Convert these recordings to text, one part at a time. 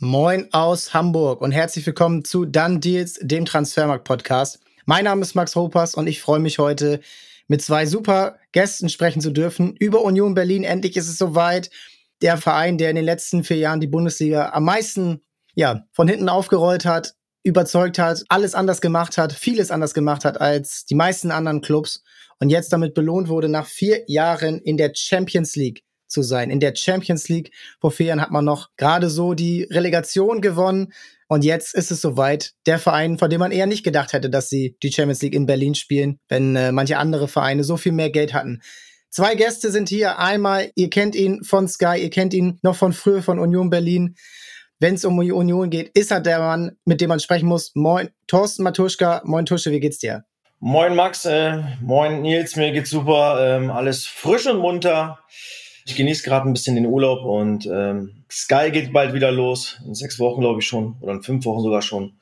Moin aus Hamburg und herzlich willkommen zu Dann Deals, dem Transfermarkt-Podcast. Mein Name ist Max Hopers und ich freue mich heute mit zwei super Gästen sprechen zu dürfen über Union Berlin. Endlich ist es soweit. Der Verein, der in den letzten vier Jahren die Bundesliga am meisten ja, von hinten aufgerollt hat, überzeugt hat, alles anders gemacht hat, vieles anders gemacht hat als die meisten anderen Clubs und jetzt damit belohnt wurde, nach vier Jahren in der Champions League zu sein. In der Champions League vor vier Jahren hat man noch gerade so die Relegation gewonnen. Und jetzt ist es soweit. Der Verein, von dem man eher nicht gedacht hätte, dass sie die Champions League in Berlin spielen, wenn äh, manche andere Vereine so viel mehr Geld hatten. Zwei Gäste sind hier. Einmal, ihr kennt ihn von Sky, ihr kennt ihn noch von früher von Union Berlin. Wenn es um die Union geht, ist er der Mann, mit dem man sprechen muss. Moin, Thorsten Matuschka. Moin, Tusche, wie geht's dir? Moin, Max. Äh, moin, Nils. Mir geht's super. Ähm, alles frisch und munter. Ich genieße gerade ein bisschen den Urlaub und ähm, Sky geht bald wieder los. In sechs Wochen, glaube ich schon. Oder in fünf Wochen sogar schon.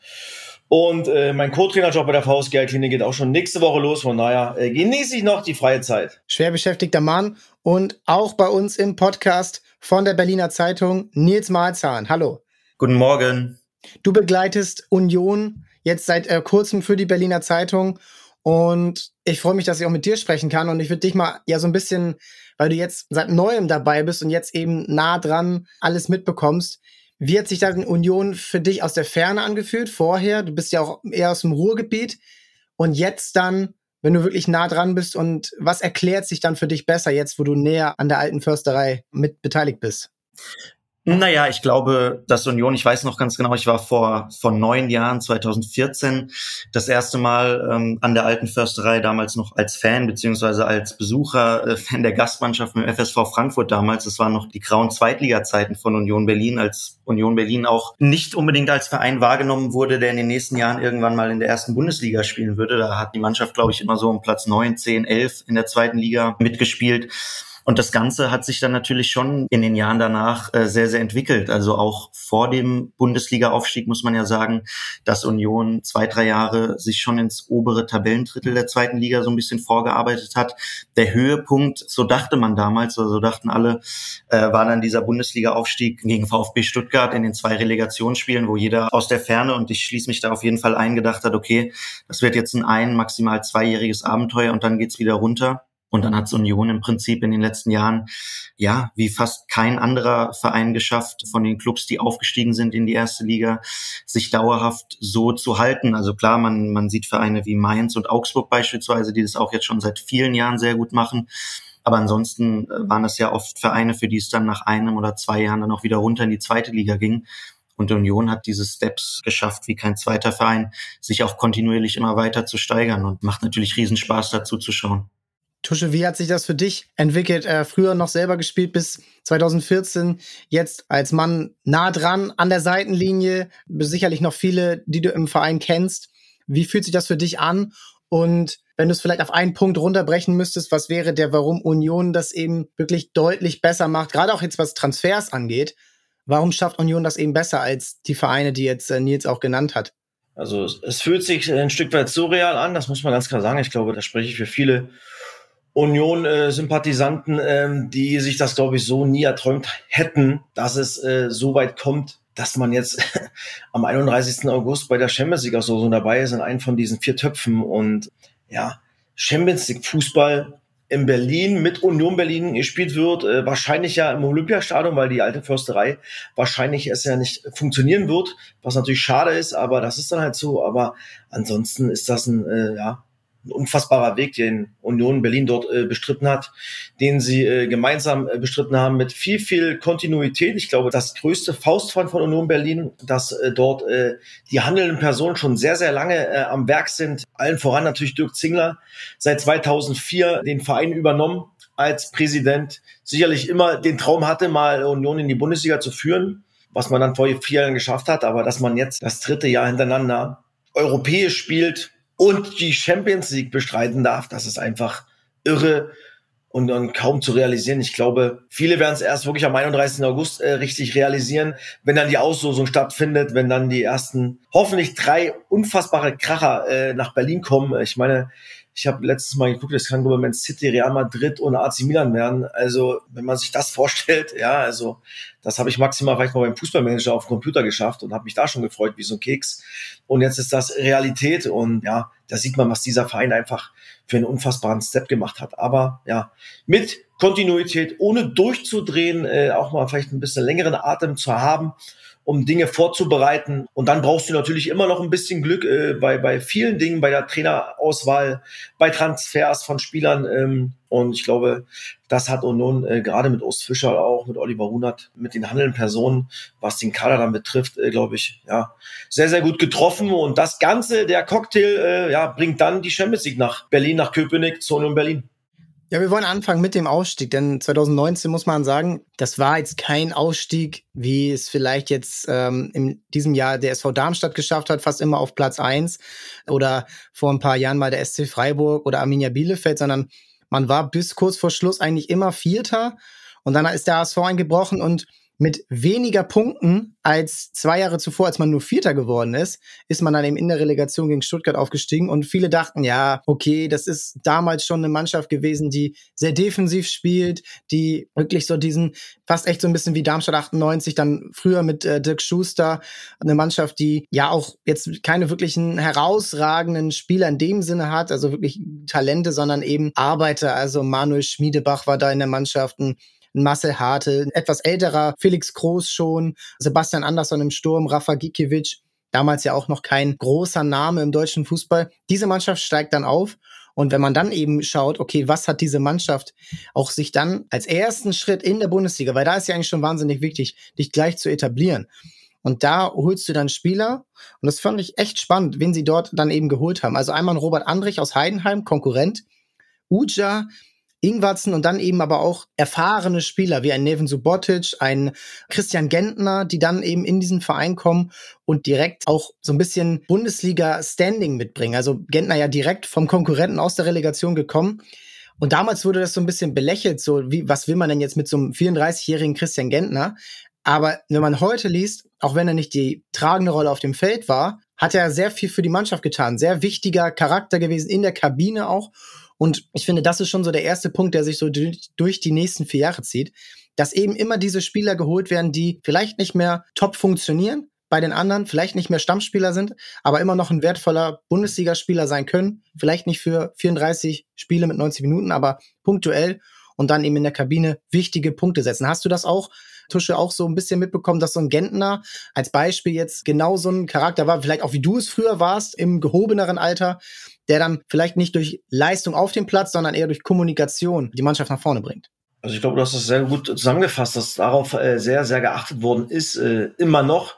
Und äh, mein Co-Trainerjob bei der VSG Klinik geht auch schon nächste Woche los. Von daher äh, genieße ich noch die freie Zeit. Schwer beschäftigter Mann und auch bei uns im Podcast von der Berliner Zeitung Nils Malzahn. Hallo. Guten Morgen. Du begleitest Union jetzt seit äh, kurzem für die Berliner Zeitung und ich freue mich, dass ich auch mit dir sprechen kann und ich würde dich mal ja so ein bisschen weil du jetzt seit neuem dabei bist und jetzt eben nah dran alles mitbekommst. Wie hat sich da die Union für dich aus der Ferne angefühlt vorher? Du bist ja auch eher aus dem Ruhrgebiet und jetzt dann, wenn du wirklich nah dran bist und was erklärt sich dann für dich besser jetzt, wo du näher an der alten Försterei mit beteiligt bist? Naja, ich glaube, dass Union, ich weiß noch ganz genau, ich war vor, vor neun Jahren, 2014, das erste Mal ähm, an der alten Försterei, damals noch als Fan beziehungsweise als Besucher, äh, Fan der Gastmannschaft mit dem FSV Frankfurt damals. Das waren noch die grauen Zweitliga-Zeiten von Union Berlin, als Union Berlin auch nicht unbedingt als Verein wahrgenommen wurde, der in den nächsten Jahren irgendwann mal in der ersten Bundesliga spielen würde. Da hat die Mannschaft, glaube ich, immer so um Platz neun, zehn, elf in der zweiten Liga mitgespielt. Und das Ganze hat sich dann natürlich schon in den Jahren danach äh, sehr, sehr entwickelt. Also auch vor dem Bundesliga-Aufstieg muss man ja sagen, dass Union zwei, drei Jahre sich schon ins obere Tabellendrittel der zweiten Liga so ein bisschen vorgearbeitet hat. Der Höhepunkt, so dachte man damals, oder so dachten alle, äh, war dann dieser Bundesliga-Aufstieg gegen VfB Stuttgart in den zwei Relegationsspielen, wo jeder aus der Ferne, und ich schließe mich da auf jeden Fall eingedacht hat, okay, das wird jetzt ein ein, maximal zweijähriges Abenteuer und dann geht's wieder runter. Und dann hat Union im Prinzip in den letzten Jahren, ja, wie fast kein anderer Verein geschafft, von den Clubs, die aufgestiegen sind in die erste Liga, sich dauerhaft so zu halten. Also klar, man, man sieht Vereine wie Mainz und Augsburg beispielsweise, die das auch jetzt schon seit vielen Jahren sehr gut machen. Aber ansonsten äh, waren das ja oft Vereine, für die es dann nach einem oder zwei Jahren dann auch wieder runter in die zweite Liga ging. Und Union hat diese Steps geschafft, wie kein zweiter Verein, sich auch kontinuierlich immer weiter zu steigern und macht natürlich Riesenspaß dazu zu schauen. Tusche, wie hat sich das für dich entwickelt? Äh, früher noch selber gespielt bis 2014, jetzt als Mann nah dran an der Seitenlinie, sicherlich noch viele, die du im Verein kennst. Wie fühlt sich das für dich an? Und wenn du es vielleicht auf einen Punkt runterbrechen müsstest, was wäre der, warum Union das eben wirklich deutlich besser macht, gerade auch jetzt was Transfers angeht? Warum schafft Union das eben besser als die Vereine, die jetzt äh, Nils auch genannt hat? Also es fühlt sich ein Stück weit surreal an, das muss man ganz klar sagen. Ich glaube, da spreche ich für viele Union-Sympathisanten, äh, ähm, die sich das, glaube ich, so nie erträumt hätten, dass es äh, so weit kommt, dass man jetzt am 31. August bei der Champions League auch so, so dabei ist in einem von diesen vier Töpfen und ja, Champions League Fußball in Berlin mit Union Berlin gespielt wird, äh, wahrscheinlich ja im Olympiastadion, weil die alte Försterei wahrscheinlich es ja nicht funktionieren wird, was natürlich schade ist, aber das ist dann halt so. Aber ansonsten ist das ein äh, ja unfassbarer Weg, den Union Berlin dort äh, bestritten hat, den sie äh, gemeinsam äh, bestritten haben mit viel, viel Kontinuität. Ich glaube, das größte Faustpfand von Union Berlin, dass äh, dort äh, die handelnden Personen schon sehr, sehr lange äh, am Werk sind. Allen voran natürlich Dirk Zingler, seit 2004 den Verein übernommen als Präsident. Sicherlich immer den Traum hatte, mal Union in die Bundesliga zu führen, was man dann vor vier Jahren geschafft hat. Aber dass man jetzt das dritte Jahr hintereinander europäisch spielt, und die Champions League bestreiten darf, das ist einfach irre und, und kaum zu realisieren. Ich glaube, viele werden es erst wirklich am 31. August äh, richtig realisieren, wenn dann die Auslosung stattfindet, wenn dann die ersten hoffentlich drei unfassbare Kracher äh, nach Berlin kommen. Ich meine, Ich habe letztes Mal geguckt, das kann Man City, Real Madrid und AC Milan werden. Also, wenn man sich das vorstellt, ja, also das habe ich maximal vielleicht mal beim Fußballmanager auf dem Computer geschafft und habe mich da schon gefreut wie so ein Keks. Und jetzt ist das Realität und ja, da sieht man, was dieser Verein einfach für einen unfassbaren Step gemacht hat. Aber ja, mit Kontinuität, ohne durchzudrehen, äh, auch mal vielleicht ein bisschen längeren Atem zu haben um Dinge vorzubereiten. Und dann brauchst du natürlich immer noch ein bisschen Glück äh, bei, bei vielen Dingen, bei der Trainerauswahl, bei Transfers von Spielern. Ähm, und ich glaube, das hat Union äh, gerade mit Ost Fischer, auch mit Oliver Runert, mit den handelnden Personen, was den Kader dann betrifft, äh, glaube ich, ja, sehr, sehr gut getroffen. Und das Ganze, der Cocktail, äh, ja, bringt dann die Champions League nach Berlin, nach Köpenick, zu Union Berlin. Ja, wir wollen anfangen mit dem Ausstieg, denn 2019 muss man sagen, das war jetzt kein Ausstieg, wie es vielleicht jetzt ähm, in diesem Jahr der SV Darmstadt geschafft hat, fast immer auf Platz eins oder vor ein paar Jahren mal der SC Freiburg oder Arminia Bielefeld, sondern man war bis kurz vor Schluss eigentlich immer Vierter und dann ist der ASV eingebrochen und mit weniger Punkten als zwei Jahre zuvor, als man nur Vierter geworden ist, ist man dann eben in der Relegation gegen Stuttgart aufgestiegen. Und viele dachten, ja, okay, das ist damals schon eine Mannschaft gewesen, die sehr defensiv spielt, die wirklich so diesen, fast echt so ein bisschen wie Darmstadt 98, dann früher mit äh, Dirk Schuster, eine Mannschaft, die ja auch jetzt keine wirklichen herausragenden Spieler in dem Sinne hat, also wirklich Talente, sondern eben Arbeiter, also Manuel Schmiedebach war da in der Mannschaft, ein Marcel Harte, ein etwas älterer Felix Groß schon, Sebastian Andersson im Sturm, Rafa Gikiewicz, damals ja auch noch kein großer Name im deutschen Fußball. Diese Mannschaft steigt dann auf und wenn man dann eben schaut, okay, was hat diese Mannschaft auch sich dann als ersten Schritt in der Bundesliga, weil da ist ja eigentlich schon wahnsinnig wichtig, dich gleich zu etablieren. Und da holst du dann Spieler, und das fand ich echt spannend, wen sie dort dann eben geholt haben. Also einmal Robert Andrich aus Heidenheim, Konkurrent, Uja, Ingwarzen und dann eben aber auch erfahrene Spieler wie ein Neven Subotic, ein Christian Gentner, die dann eben in diesen Verein kommen und direkt auch so ein bisschen Bundesliga-Standing mitbringen. Also Gentner ja direkt vom Konkurrenten aus der Relegation gekommen. Und damals wurde das so ein bisschen belächelt, so wie, was will man denn jetzt mit so einem 34-jährigen Christian Gentner? Aber wenn man heute liest, auch wenn er nicht die tragende Rolle auf dem Feld war, hat er sehr viel für die Mannschaft getan. Sehr wichtiger Charakter gewesen in der Kabine auch. Und ich finde, das ist schon so der erste Punkt, der sich so durch die nächsten vier Jahre zieht, dass eben immer diese Spieler geholt werden, die vielleicht nicht mehr top funktionieren bei den anderen, vielleicht nicht mehr Stammspieler sind, aber immer noch ein wertvoller Bundesligaspieler sein können. Vielleicht nicht für 34 Spiele mit 90 Minuten, aber punktuell und dann eben in der Kabine wichtige Punkte setzen. Hast du das auch Tusche auch so ein bisschen mitbekommen, dass so ein Gentner als Beispiel jetzt genau so ein Charakter war, vielleicht auch wie du es früher warst im gehobeneren Alter, der dann vielleicht nicht durch Leistung auf dem Platz, sondern eher durch Kommunikation die Mannschaft nach vorne bringt. Also ich glaube, du hast das sehr gut zusammengefasst, dass darauf äh, sehr, sehr geachtet worden ist, äh, immer noch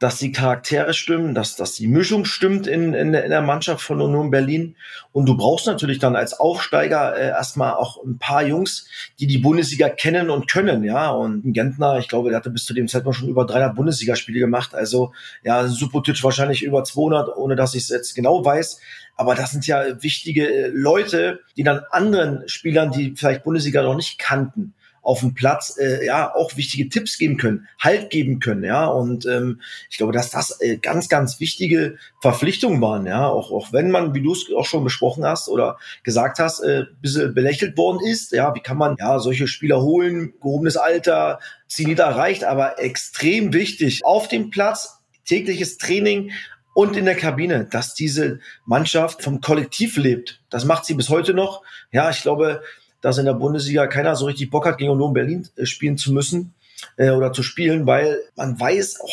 dass die Charaktere stimmen, dass, dass die Mischung stimmt in, in, in der Mannschaft von Union Berlin. Und du brauchst natürlich dann als Aufsteiger äh, erstmal auch ein paar Jungs, die die Bundesliga kennen und können, ja. Und Gentner, ich glaube, der hatte bis zu dem Zeitpunkt schon über 300 Bundesligaspiele gemacht. Also, ja, Supotic wahrscheinlich über 200, ohne dass ich es jetzt genau weiß. Aber das sind ja wichtige äh, Leute, die dann anderen Spielern, die vielleicht Bundesliga noch nicht kannten, auf dem Platz äh, ja auch wichtige Tipps geben können, Halt geben können, ja. Und ähm, ich glaube, dass das äh, ganz, ganz wichtige Verpflichtungen waren, ja. Auch, auch wenn man, wie du es auch schon besprochen hast oder gesagt hast, äh, bisschen belächelt worden ist, ja, wie kann man ja solche Spieler holen, gehobenes Alter, Zenit erreicht, aber extrem wichtig auf dem Platz, tägliches Training, und in der Kabine, dass diese Mannschaft vom Kollektiv lebt. Das macht sie bis heute noch. Ja, ich glaube, dass in der Bundesliga keiner so richtig Bock hat, gegen Union Berlin äh, spielen zu müssen äh, oder zu spielen, weil man weiß, oh,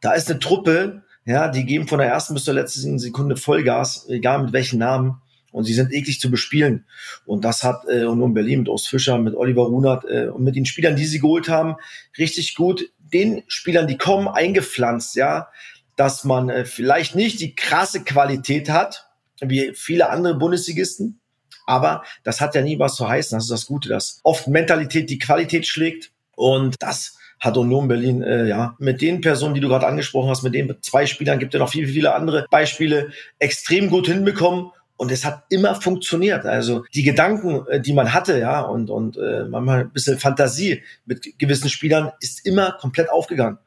da ist eine Truppe, ja, die geben von der ersten bis zur letzten Sekunde Vollgas, egal mit welchen Namen. Und sie sind eklig zu bespielen. Und das hat äh, Union Berlin mit Ost Fischer, mit Oliver Runert äh, und mit den Spielern, die sie geholt haben, richtig gut den Spielern, die kommen, eingepflanzt, ja, dass man äh, vielleicht nicht die krasse Qualität hat, wie viele andere Bundesligisten, aber das hat ja nie was zu heißen. Das ist das Gute, dass oft Mentalität die Qualität schlägt. Und das hat Union Berlin, äh, ja, mit den Personen, die du gerade angesprochen hast, mit den zwei Spielern, gibt es noch viele, viele andere Beispiele, extrem gut hinbekommen. Und es hat immer funktioniert. Also die Gedanken, äh, die man hatte, ja, und, und äh, manchmal ein bisschen Fantasie mit gewissen Spielern, ist immer komplett aufgegangen.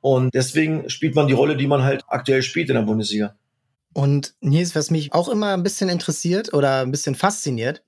Und deswegen spielt man die Rolle, die man halt aktuell spielt in der Bundesliga. Und Nils, was mich auch immer ein bisschen interessiert oder ein bisschen fasziniert,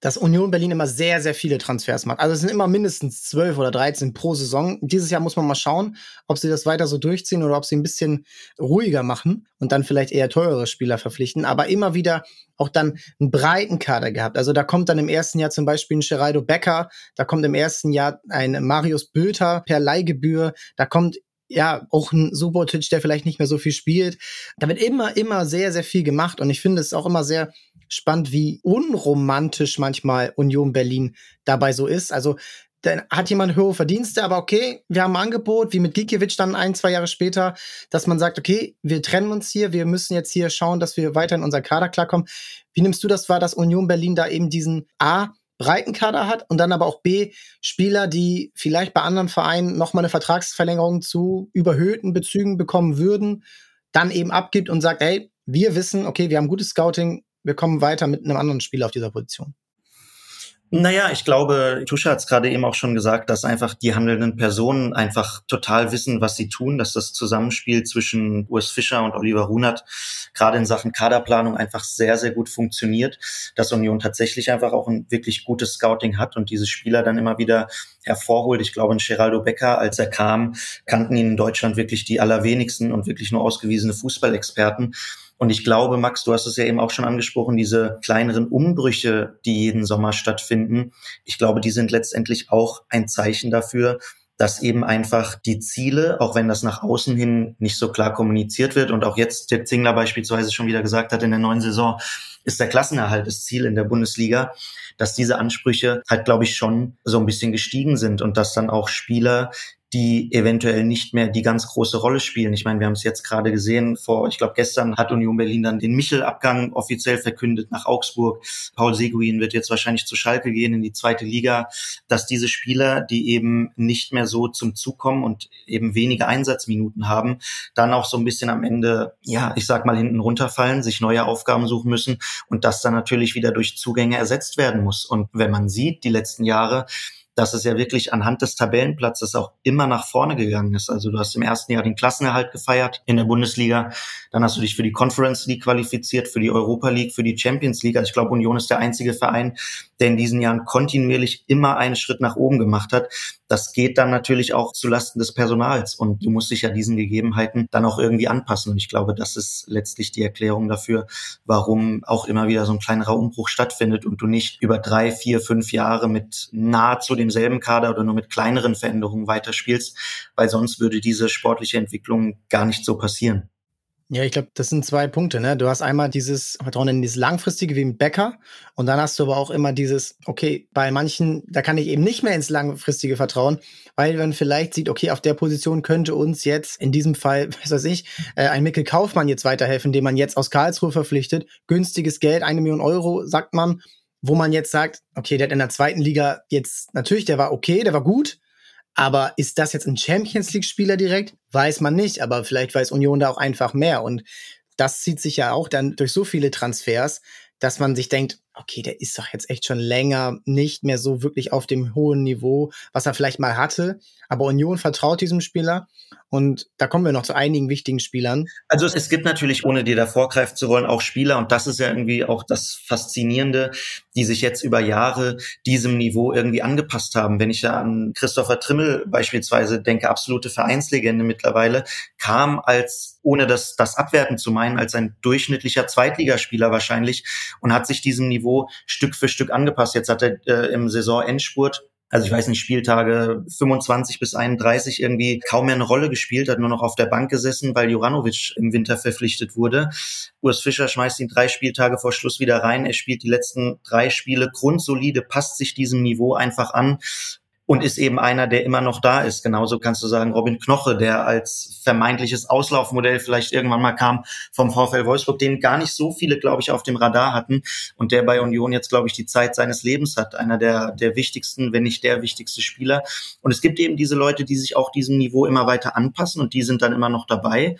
dass Union Berlin immer sehr, sehr viele Transfers macht. Also es sind immer mindestens zwölf oder dreizehn pro Saison. Dieses Jahr muss man mal schauen, ob sie das weiter so durchziehen oder ob sie ein bisschen ruhiger machen und dann vielleicht eher teurere Spieler verpflichten. Aber immer wieder auch dann einen breiten Kader gehabt. Also da kommt dann im ersten Jahr zum Beispiel ein Geraldo Becker, da kommt im ersten Jahr ein Marius Bülter per Leihgebühr, da kommt ja, auch ein Subotic, der vielleicht nicht mehr so viel spielt. Da wird immer, immer sehr, sehr viel gemacht. Und ich finde es auch immer sehr spannend, wie unromantisch manchmal Union Berlin dabei so ist. Also dann hat jemand höhere Verdienste, aber okay, wir haben ein Angebot, wie mit Gikiewicz dann ein, zwei Jahre später, dass man sagt, okay, wir trennen uns hier, wir müssen jetzt hier schauen, dass wir weiter in unser Kader klarkommen. Wie nimmst du das wahr, dass Union Berlin da eben diesen A, breiten Kader hat und dann aber auch B, Spieler, die vielleicht bei anderen Vereinen nochmal eine Vertragsverlängerung zu überhöhten Bezügen bekommen würden, dann eben abgibt und sagt, hey, wir wissen, okay, wir haben gutes Scouting, wir kommen weiter mit einem anderen Spieler auf dieser Position. Naja, ich glaube, Tuscha hat es gerade eben auch schon gesagt, dass einfach die handelnden Personen einfach total wissen, was sie tun, dass das Zusammenspiel zwischen Urs Fischer und Oliver Runert gerade in Sachen Kaderplanung einfach sehr, sehr gut funktioniert, dass Union tatsächlich einfach auch ein wirklich gutes Scouting hat und diese Spieler dann immer wieder hervorholt. Ich glaube, ein Geraldo Becker, als er kam, kannten ihn in Deutschland wirklich die allerwenigsten und wirklich nur ausgewiesene Fußballexperten. Und ich glaube, Max, du hast es ja eben auch schon angesprochen, diese kleineren Umbrüche, die jeden Sommer stattfinden, ich glaube, die sind letztendlich auch ein Zeichen dafür, dass eben einfach die Ziele, auch wenn das nach außen hin nicht so klar kommuniziert wird und auch jetzt der Zingler beispielsweise schon wieder gesagt hat, in der neuen Saison ist der Klassenerhalt das Ziel in der Bundesliga, dass diese Ansprüche halt, glaube ich, schon so ein bisschen gestiegen sind und dass dann auch Spieler, die eventuell nicht mehr die ganz große Rolle spielen. Ich meine, wir haben es jetzt gerade gesehen, vor, ich glaube, gestern hat Union Berlin dann den Michel-Abgang offiziell verkündet nach Augsburg. Paul Seguin wird jetzt wahrscheinlich zu Schalke gehen in die zweite Liga, dass diese Spieler, die eben nicht mehr so zum Zug kommen und eben wenige Einsatzminuten haben, dann auch so ein bisschen am Ende, ja, ich sag mal, hinten runterfallen, sich neue Aufgaben suchen müssen und das dann natürlich wieder durch Zugänge ersetzt werden muss. Und wenn man sieht, die letzten Jahre, dass es ja wirklich anhand des Tabellenplatzes auch immer nach vorne gegangen ist. Also du hast im ersten Jahr den Klassenerhalt gefeiert in der Bundesliga, dann hast du dich für die Conference League qualifiziert, für die Europa League, für die Champions League. Also ich glaube, Union ist der einzige Verein, der in diesen Jahren kontinuierlich immer einen Schritt nach oben gemacht hat. Das geht dann natürlich auch zulasten des Personals und du musst dich ja diesen Gegebenheiten dann auch irgendwie anpassen. Und ich glaube, das ist letztlich die Erklärung dafür, warum auch immer wieder so ein kleinerer Umbruch stattfindet und du nicht über drei, vier, fünf Jahre mit nahezu demselben Kader oder nur mit kleineren Veränderungen weiterspielst, weil sonst würde diese sportliche Entwicklung gar nicht so passieren. Ja, ich glaube, das sind zwei Punkte. Ne? Du hast einmal dieses Vertrauen in dieses langfristige wie mit Becker und dann hast du aber auch immer dieses, okay, bei manchen, da kann ich eben nicht mehr ins langfristige vertrauen, weil man vielleicht sieht, okay, auf der Position könnte uns jetzt in diesem Fall, was weiß ich, äh, ein Mikkel Kaufmann jetzt weiterhelfen, den man jetzt aus Karlsruhe verpflichtet. Günstiges Geld, eine Million Euro, sagt man, wo man jetzt sagt, okay, der hat in der zweiten Liga jetzt, natürlich, der war okay, der war gut, aber ist das jetzt ein Champions League-Spieler direkt? Weiß man nicht, aber vielleicht weiß Union da auch einfach mehr. Und das zieht sich ja auch dann durch so viele Transfers, dass man sich denkt, okay, der ist doch jetzt echt schon länger nicht mehr so wirklich auf dem hohen Niveau, was er vielleicht mal hatte. Aber Union vertraut diesem Spieler und da kommen wir noch zu einigen wichtigen Spielern. Also es gibt natürlich, ohne dir da vorgreifen zu wollen, auch Spieler und das ist ja irgendwie auch das Faszinierende, die sich jetzt über Jahre diesem Niveau irgendwie angepasst haben. Wenn ich da an Christopher Trimmel beispielsweise denke, absolute Vereinslegende mittlerweile, kam als, ohne das, das abwerten zu meinen, als ein durchschnittlicher Zweitligaspieler wahrscheinlich und hat sich diesem Niveau Niveau Stück für Stück angepasst. Jetzt hat er äh, im Saisonendspurt also ich weiß nicht, Spieltage 25 bis 31 irgendwie kaum mehr eine Rolle gespielt, hat nur noch auf der Bank gesessen, weil Juranovic im Winter verpflichtet wurde. Urs Fischer schmeißt ihn drei Spieltage vor Schluss wieder rein. Er spielt die letzten drei Spiele grundsolide, passt sich diesem Niveau einfach an und ist eben einer, der immer noch da ist. Genauso kannst du sagen, Robin Knoche, der als vermeintliches Auslaufmodell vielleicht irgendwann mal kam vom VfL Wolfsburg, den gar nicht so viele, glaube ich, auf dem Radar hatten und der bei Union jetzt, glaube ich, die Zeit seines Lebens hat. Einer der, der wichtigsten, wenn nicht der wichtigste Spieler. Und es gibt eben diese Leute, die sich auch diesem Niveau immer weiter anpassen und die sind dann immer noch dabei.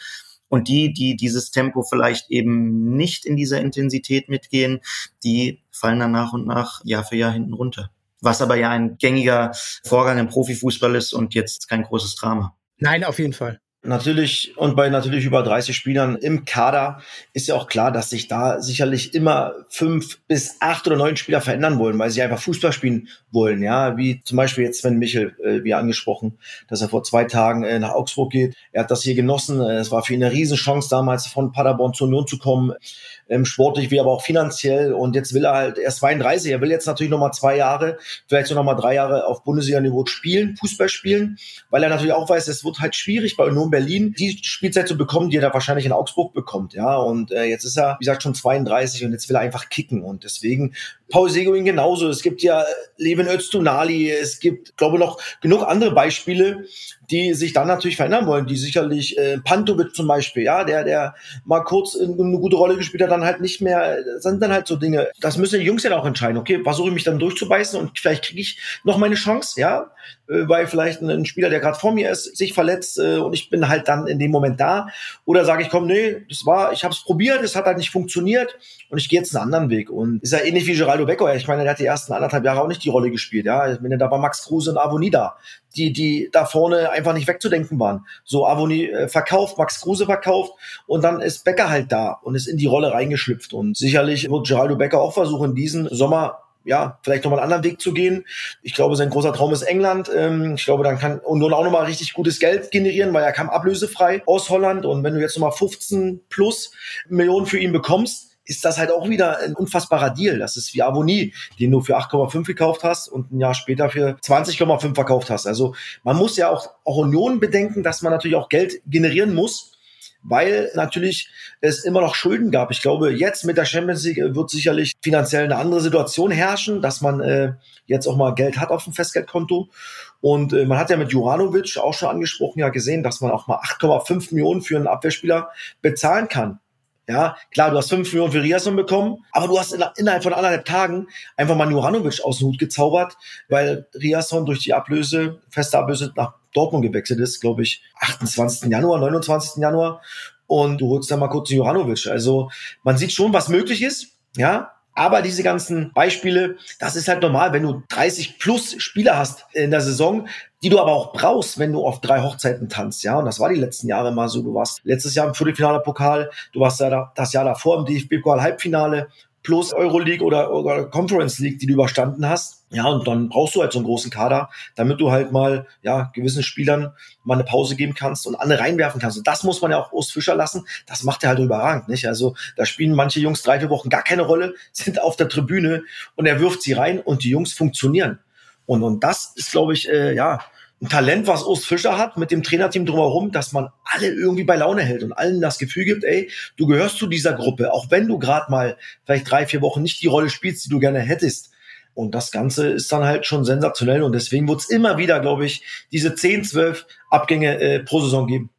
Und die, die dieses Tempo vielleicht eben nicht in dieser Intensität mitgehen, die fallen dann nach und nach Jahr für Jahr hinten runter was aber ja ein gängiger Vorgang im Profifußball ist und jetzt kein großes Drama. Nein, auf jeden Fall. Natürlich und bei natürlich über 30 Spielern im Kader ist ja auch klar, dass sich da sicherlich immer fünf bis acht oder neun Spieler verändern wollen, weil sie einfach Fußball spielen wollen. Ja, wie zum Beispiel jetzt Sven Michel, äh, wie angesprochen, dass er vor zwei Tagen äh, nach Augsburg geht. Er hat das hier genossen. Es war für ihn eine Riesenchance damals von Paderborn zur Union zu kommen ähm, sportlich wie aber auch finanziell. Und jetzt will er halt, er ist 32, er will jetzt natürlich nochmal zwei Jahre, vielleicht so nochmal drei Jahre auf Bundesliga-Niveau spielen, Fußball spielen, weil er natürlich auch weiß, es wird halt schwierig bei Union Berlin, die Spielzeit zu bekommen, die er da wahrscheinlich in Augsburg bekommt. Ja, und äh, jetzt ist er, wie gesagt, schon 32 und jetzt will er einfach kicken. Und deswegen Paul Seguin genauso. Es gibt ja Levin Öztunali, es gibt, glaube ich, noch genug andere Beispiele, die sich dann natürlich verändern wollen, die sicherlich äh, Pantovic zum Beispiel, ja, der, der mal kurz eine gute Rolle gespielt hat, dann halt nicht mehr, das sind dann halt so Dinge. Das müssen die Jungs ja auch entscheiden. Okay, versuche ich mich dann durchzubeißen und vielleicht kriege ich noch meine Chance, ja, äh, weil vielleicht ein Spieler, der gerade vor mir ist, sich verletzt äh, und ich bin halt dann in dem Moment da. Oder sage ich, komm, nee, das war, ich habe es probiert, es hat halt nicht funktioniert und ich gehe jetzt einen anderen Weg. Und ist ja ähnlich wie Geraldo Becker. Ich meine, der hat die ersten anderthalb Jahre auch nicht die Rolle gespielt. Ja, ich meine, da war Max Kruse und Avoni da, die, die da vorne einfach nicht wegzudenken waren. So Avoni äh, verkauft, Max Kruse verkauft und dann ist Becker halt da und ist in die Rolle reingeschlüpft. Und sicherlich wird Geraldo Becker auch versuchen, diesen Sommer ja, vielleicht nochmal einen anderen Weg zu gehen. Ich glaube, sein großer Traum ist England. Ähm, ich glaube, dann kann Union auch nochmal richtig gutes Geld generieren, weil er kam ablösefrei aus Holland. Und wenn du jetzt nochmal 15 plus Millionen für ihn bekommst, ist das halt auch wieder ein unfassbarer Deal. Das ist wie Avonie, den du für 8,5 gekauft hast und ein Jahr später für 20,5 verkauft hast. Also man muss ja auch, auch Union bedenken, dass man natürlich auch Geld generieren muss weil natürlich es immer noch Schulden gab. Ich glaube, jetzt mit der Champions League wird sicherlich finanziell eine andere Situation herrschen, dass man äh, jetzt auch mal Geld hat auf dem Festgeldkonto. Und äh, man hat ja mit Juranovic auch schon angesprochen, ja gesehen, dass man auch mal 8,5 Millionen für einen Abwehrspieler bezahlen kann. Ja, klar, du hast 5 Millionen für Riasson bekommen, aber du hast innerhalb von anderthalb Tagen einfach mal Juranovic aus dem Hut gezaubert, weil Riasson durch die Ablöse, feste Ablöse nach Dortmund gewechselt ist, glaube ich, 28. Januar, 29. Januar. Und du holst dann mal kurz Juranovic. Also man sieht schon, was möglich ist. Ja, aber diese ganzen Beispiele, das ist halt normal, wenn du 30 plus Spieler hast in der Saison, die du aber auch brauchst, wenn du auf drei Hochzeiten tanzt, ja. Und das war die letzten Jahre mal so. Du warst letztes Jahr im Viertelfinale Pokal, du warst ja das Jahr davor im DFB-Pokal Halbfinale, plus Euroleague oder, oder Conference League, die du überstanden hast. Ja, und dann brauchst du halt so einen großen Kader, damit du halt mal, ja, gewissen Spielern mal eine Pause geben kannst und andere reinwerfen kannst. Und das muss man ja auch Urs Fischer lassen. Das macht er halt überragend, nicht? Also, da spielen manche Jungs drei, vier Wochen gar keine Rolle, sind auf der Tribüne und er wirft sie rein und die Jungs funktionieren. Und, und das ist, glaube ich, äh, ja, ein Talent, was Urs Fischer hat, mit dem Trainerteam drumherum, dass man alle irgendwie bei Laune hält und allen das Gefühl gibt, ey, du gehörst zu dieser Gruppe, auch wenn du gerade mal vielleicht drei, vier Wochen nicht die Rolle spielst, die du gerne hättest. Und das Ganze ist dann halt schon sensationell und deswegen wird es immer wieder, glaube ich, diese 10, 12 Abgänge äh, pro Saison geben.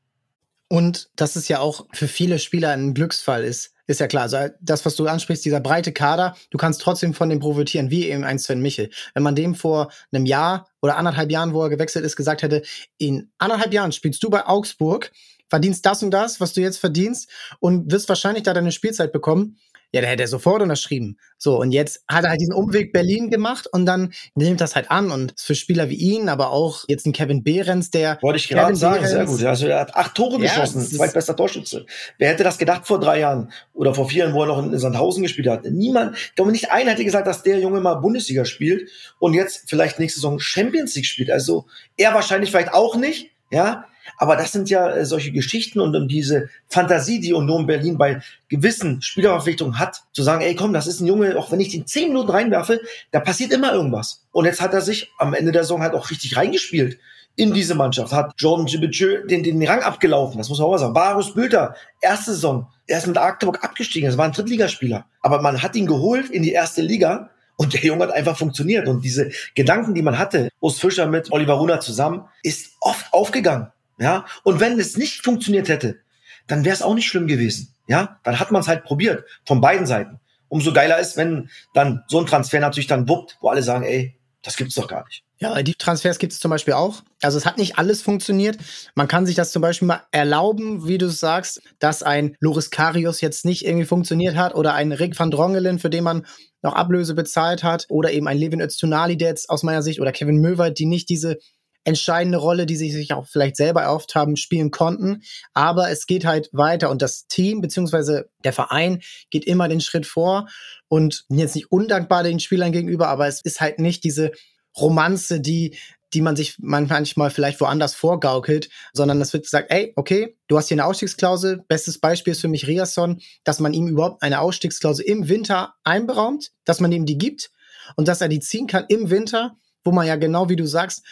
Und dass es ja auch für viele Spieler ein Glücksfall ist, ist ja klar. Also das, was du ansprichst, dieser breite Kader, du kannst trotzdem von dem profitieren, wie eben ein Sven Michel. Wenn man dem vor einem Jahr oder anderthalb Jahren, wo er gewechselt ist, gesagt hätte, in anderthalb Jahren spielst du bei Augsburg, verdienst das und das, was du jetzt verdienst und wirst wahrscheinlich da deine Spielzeit bekommen, ja, da hätte er sofort unterschrieben. So, und jetzt hat er halt diesen Umweg Berlin gemacht und dann nimmt das halt an. Und für Spieler wie ihn, aber auch jetzt ein Kevin Behrens, der. Wollte ich gerade sagen, Behrens, sehr gut. Also er hat acht Tore ja, geschossen, zweitbester Torschütze. Wer hätte das gedacht vor drei Jahren oder vor vier Jahren, wo er noch in Sandhausen gespielt hat? Niemand, ich glaube, nicht einer hätte gesagt, dass der Junge mal Bundesliga spielt und jetzt vielleicht nächste Saison Champions League spielt. Also er wahrscheinlich vielleicht auch nicht, ja. Aber das sind ja äh, solche Geschichten und, und diese Fantasie, die Union Berlin bei gewissen Spielerverpflichtungen hat, zu sagen, ey komm, das ist ein Junge, auch wenn ich den zehn Minuten reinwerfe, da passiert immer irgendwas. Und jetzt hat er sich am Ende der Saison halt auch richtig reingespielt in diese Mannschaft, hat Jordan Gibitschö den, den Rang abgelaufen, das muss man auch sagen. Barus Bülter, erste Saison, er ist mit Magdeburg abgestiegen, das war ein Drittligaspieler. Aber man hat ihn geholt in die erste Liga und der Junge hat einfach funktioniert. Und diese Gedanken, die man hatte, Urs Fischer mit Oliver Runa zusammen, ist oft aufgegangen. Ja, und wenn es nicht funktioniert hätte, dann wäre es auch nicht schlimm gewesen. Ja, dann hat man es halt probiert von beiden Seiten. Umso geiler ist, wenn dann so ein Transfer natürlich dann wuppt, wo alle sagen, ey, das gibt's doch gar nicht. Ja, die Transfers gibt es zum Beispiel auch. Also es hat nicht alles funktioniert. Man kann sich das zum Beispiel mal erlauben, wie du sagst, dass ein Loris Karius jetzt nicht irgendwie funktioniert hat oder ein Rick van Drongelen, für den man noch Ablöse bezahlt hat oder eben ein Levin Öztunali, der jetzt aus meiner Sicht oder Kevin Möwald, die nicht diese entscheidende Rolle, die sie sich auch vielleicht selber erhofft haben, spielen konnten. Aber es geht halt weiter und das Team beziehungsweise der Verein geht immer den Schritt vor und jetzt nicht undankbar den Spielern gegenüber, aber es ist halt nicht diese Romanze, die die man sich manchmal vielleicht woanders vorgaukelt, sondern es wird gesagt, ey, okay, du hast hier eine Ausstiegsklausel. Bestes Beispiel ist für mich Riasson, dass man ihm überhaupt eine Ausstiegsklausel im Winter einberaumt, dass man ihm die gibt und dass er die ziehen kann im Winter, wo man ja genau wie du sagst,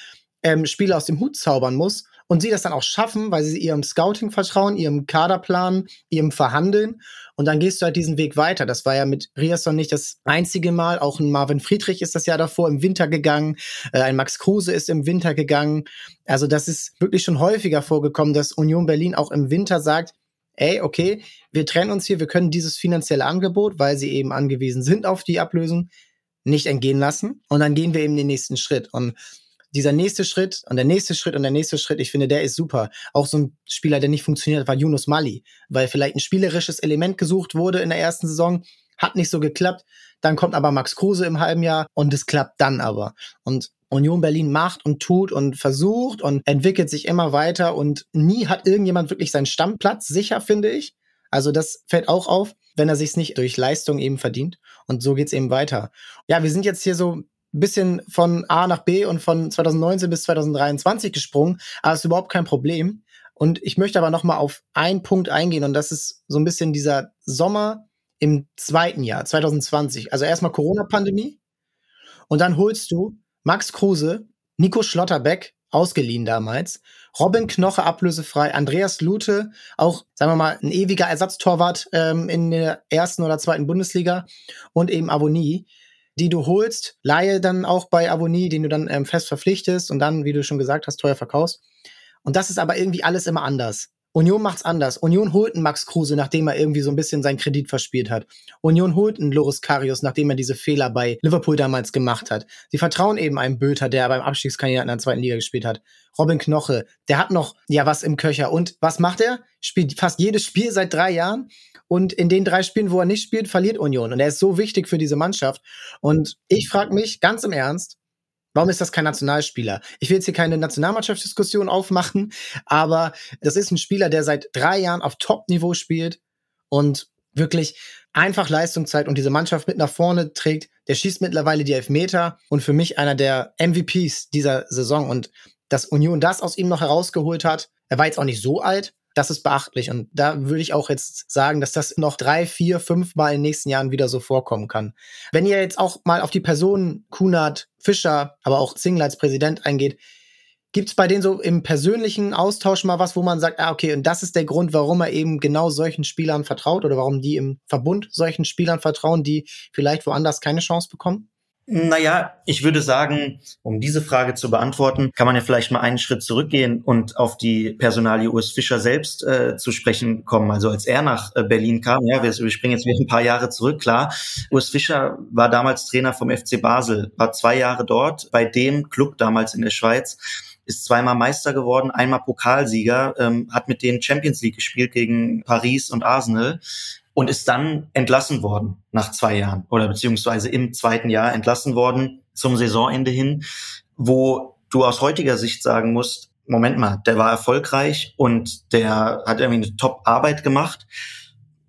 ähm, Spieler aus dem Hut zaubern muss und sie das dann auch schaffen, weil sie ihrem Scouting vertrauen, ihrem Kaderplan, ihrem Verhandeln. Und dann gehst du halt diesen Weg weiter. Das war ja mit Riasson nicht das einzige Mal. Auch ein Marvin Friedrich ist das Jahr davor im Winter gegangen. Äh, ein Max Kruse ist im Winter gegangen. Also das ist wirklich schon häufiger vorgekommen, dass Union Berlin auch im Winter sagt, ey, okay, wir trennen uns hier, wir können dieses finanzielle Angebot, weil sie eben angewiesen sind auf die Ablösung, nicht entgehen lassen. Und dann gehen wir eben den nächsten Schritt. Und dieser nächste Schritt und der nächste Schritt und der nächste Schritt, ich finde, der ist super. Auch so ein Spieler, der nicht funktioniert, war Yunus Mali, weil vielleicht ein spielerisches Element gesucht wurde in der ersten Saison, hat nicht so geklappt. Dann kommt aber Max Kruse im halben Jahr und es klappt dann aber. Und Union Berlin macht und tut und versucht und entwickelt sich immer weiter und nie hat irgendjemand wirklich seinen Stammplatz sicher, finde ich. Also das fällt auch auf, wenn er sich nicht durch Leistung eben verdient. Und so geht's eben weiter. Ja, wir sind jetzt hier so bisschen von A nach B und von 2019 bis 2023 gesprungen, aber ist überhaupt kein Problem. Und ich möchte aber noch mal auf einen Punkt eingehen und das ist so ein bisschen dieser Sommer im zweiten Jahr, 2020. Also erstmal Corona-Pandemie und dann holst du Max Kruse, Nico Schlotterbeck, ausgeliehen damals, Robin Knoche ablösefrei, Andreas Lute, auch, sagen wir mal, ein ewiger Ersatztorwart ähm, in der ersten oder zweiten Bundesliga und eben Avonie die du holst, Laie dann auch bei Avonie, den du dann ähm, fest verpflichtest und dann, wie du schon gesagt hast, teuer verkaufst. Und das ist aber irgendwie alles immer anders. Union macht's anders. Union holt einen Max Kruse, nachdem er irgendwie so ein bisschen seinen Kredit verspielt hat. Union holt einen Loris Karius, nachdem er diese Fehler bei Liverpool damals gemacht hat. Sie vertrauen eben einem Böter, der beim Abstiegskandidaten in der zweiten Liga gespielt hat. Robin Knoche, der hat noch ja was im Köcher. Und was macht er? Spielt fast jedes Spiel seit drei Jahren. Und in den drei Spielen, wo er nicht spielt, verliert Union. Und er ist so wichtig für diese Mannschaft. Und ich frage mich ganz im Ernst, Warum ist das kein Nationalspieler? Ich will jetzt hier keine Nationalmannschaftsdiskussion aufmachen, aber das ist ein Spieler, der seit drei Jahren auf Top-Niveau spielt und wirklich einfach Leistung zeigt und diese Mannschaft mit nach vorne trägt. Der schießt mittlerweile die Elfmeter und für mich einer der MVPs dieser Saison. Und dass Union das aus ihm noch herausgeholt hat, er war jetzt auch nicht so alt, das ist beachtlich. Und da würde ich auch jetzt sagen, dass das noch drei, vier, fünf Mal in den nächsten Jahren wieder so vorkommen kann. Wenn ihr jetzt auch mal auf die Personen Kunert, Fischer, aber auch Zingler als Präsident eingeht, Gibt es bei denen so im persönlichen Austausch mal was, wo man sagt, ah, okay, und das ist der Grund, warum er eben genau solchen Spielern vertraut oder warum die im Verbund solchen Spielern vertrauen, die vielleicht woanders keine Chance bekommen? Naja, ich würde sagen, um diese Frage zu beantworten, kann man ja vielleicht mal einen Schritt zurückgehen und auf die Personalie Urs Fischer selbst äh, zu sprechen kommen. Also als er nach äh, Berlin kam, ja, wir, springen jetzt wieder ein paar Jahre zurück, klar. Urs Fischer war damals Trainer vom FC Basel, war zwei Jahre dort bei dem Club damals in der Schweiz ist zweimal Meister geworden, einmal Pokalsieger, ähm, hat mit denen Champions League gespielt gegen Paris und Arsenal und ist dann entlassen worden nach zwei Jahren oder beziehungsweise im zweiten Jahr entlassen worden zum Saisonende hin, wo du aus heutiger Sicht sagen musst, Moment mal, der war erfolgreich und der hat irgendwie eine Top-Arbeit gemacht.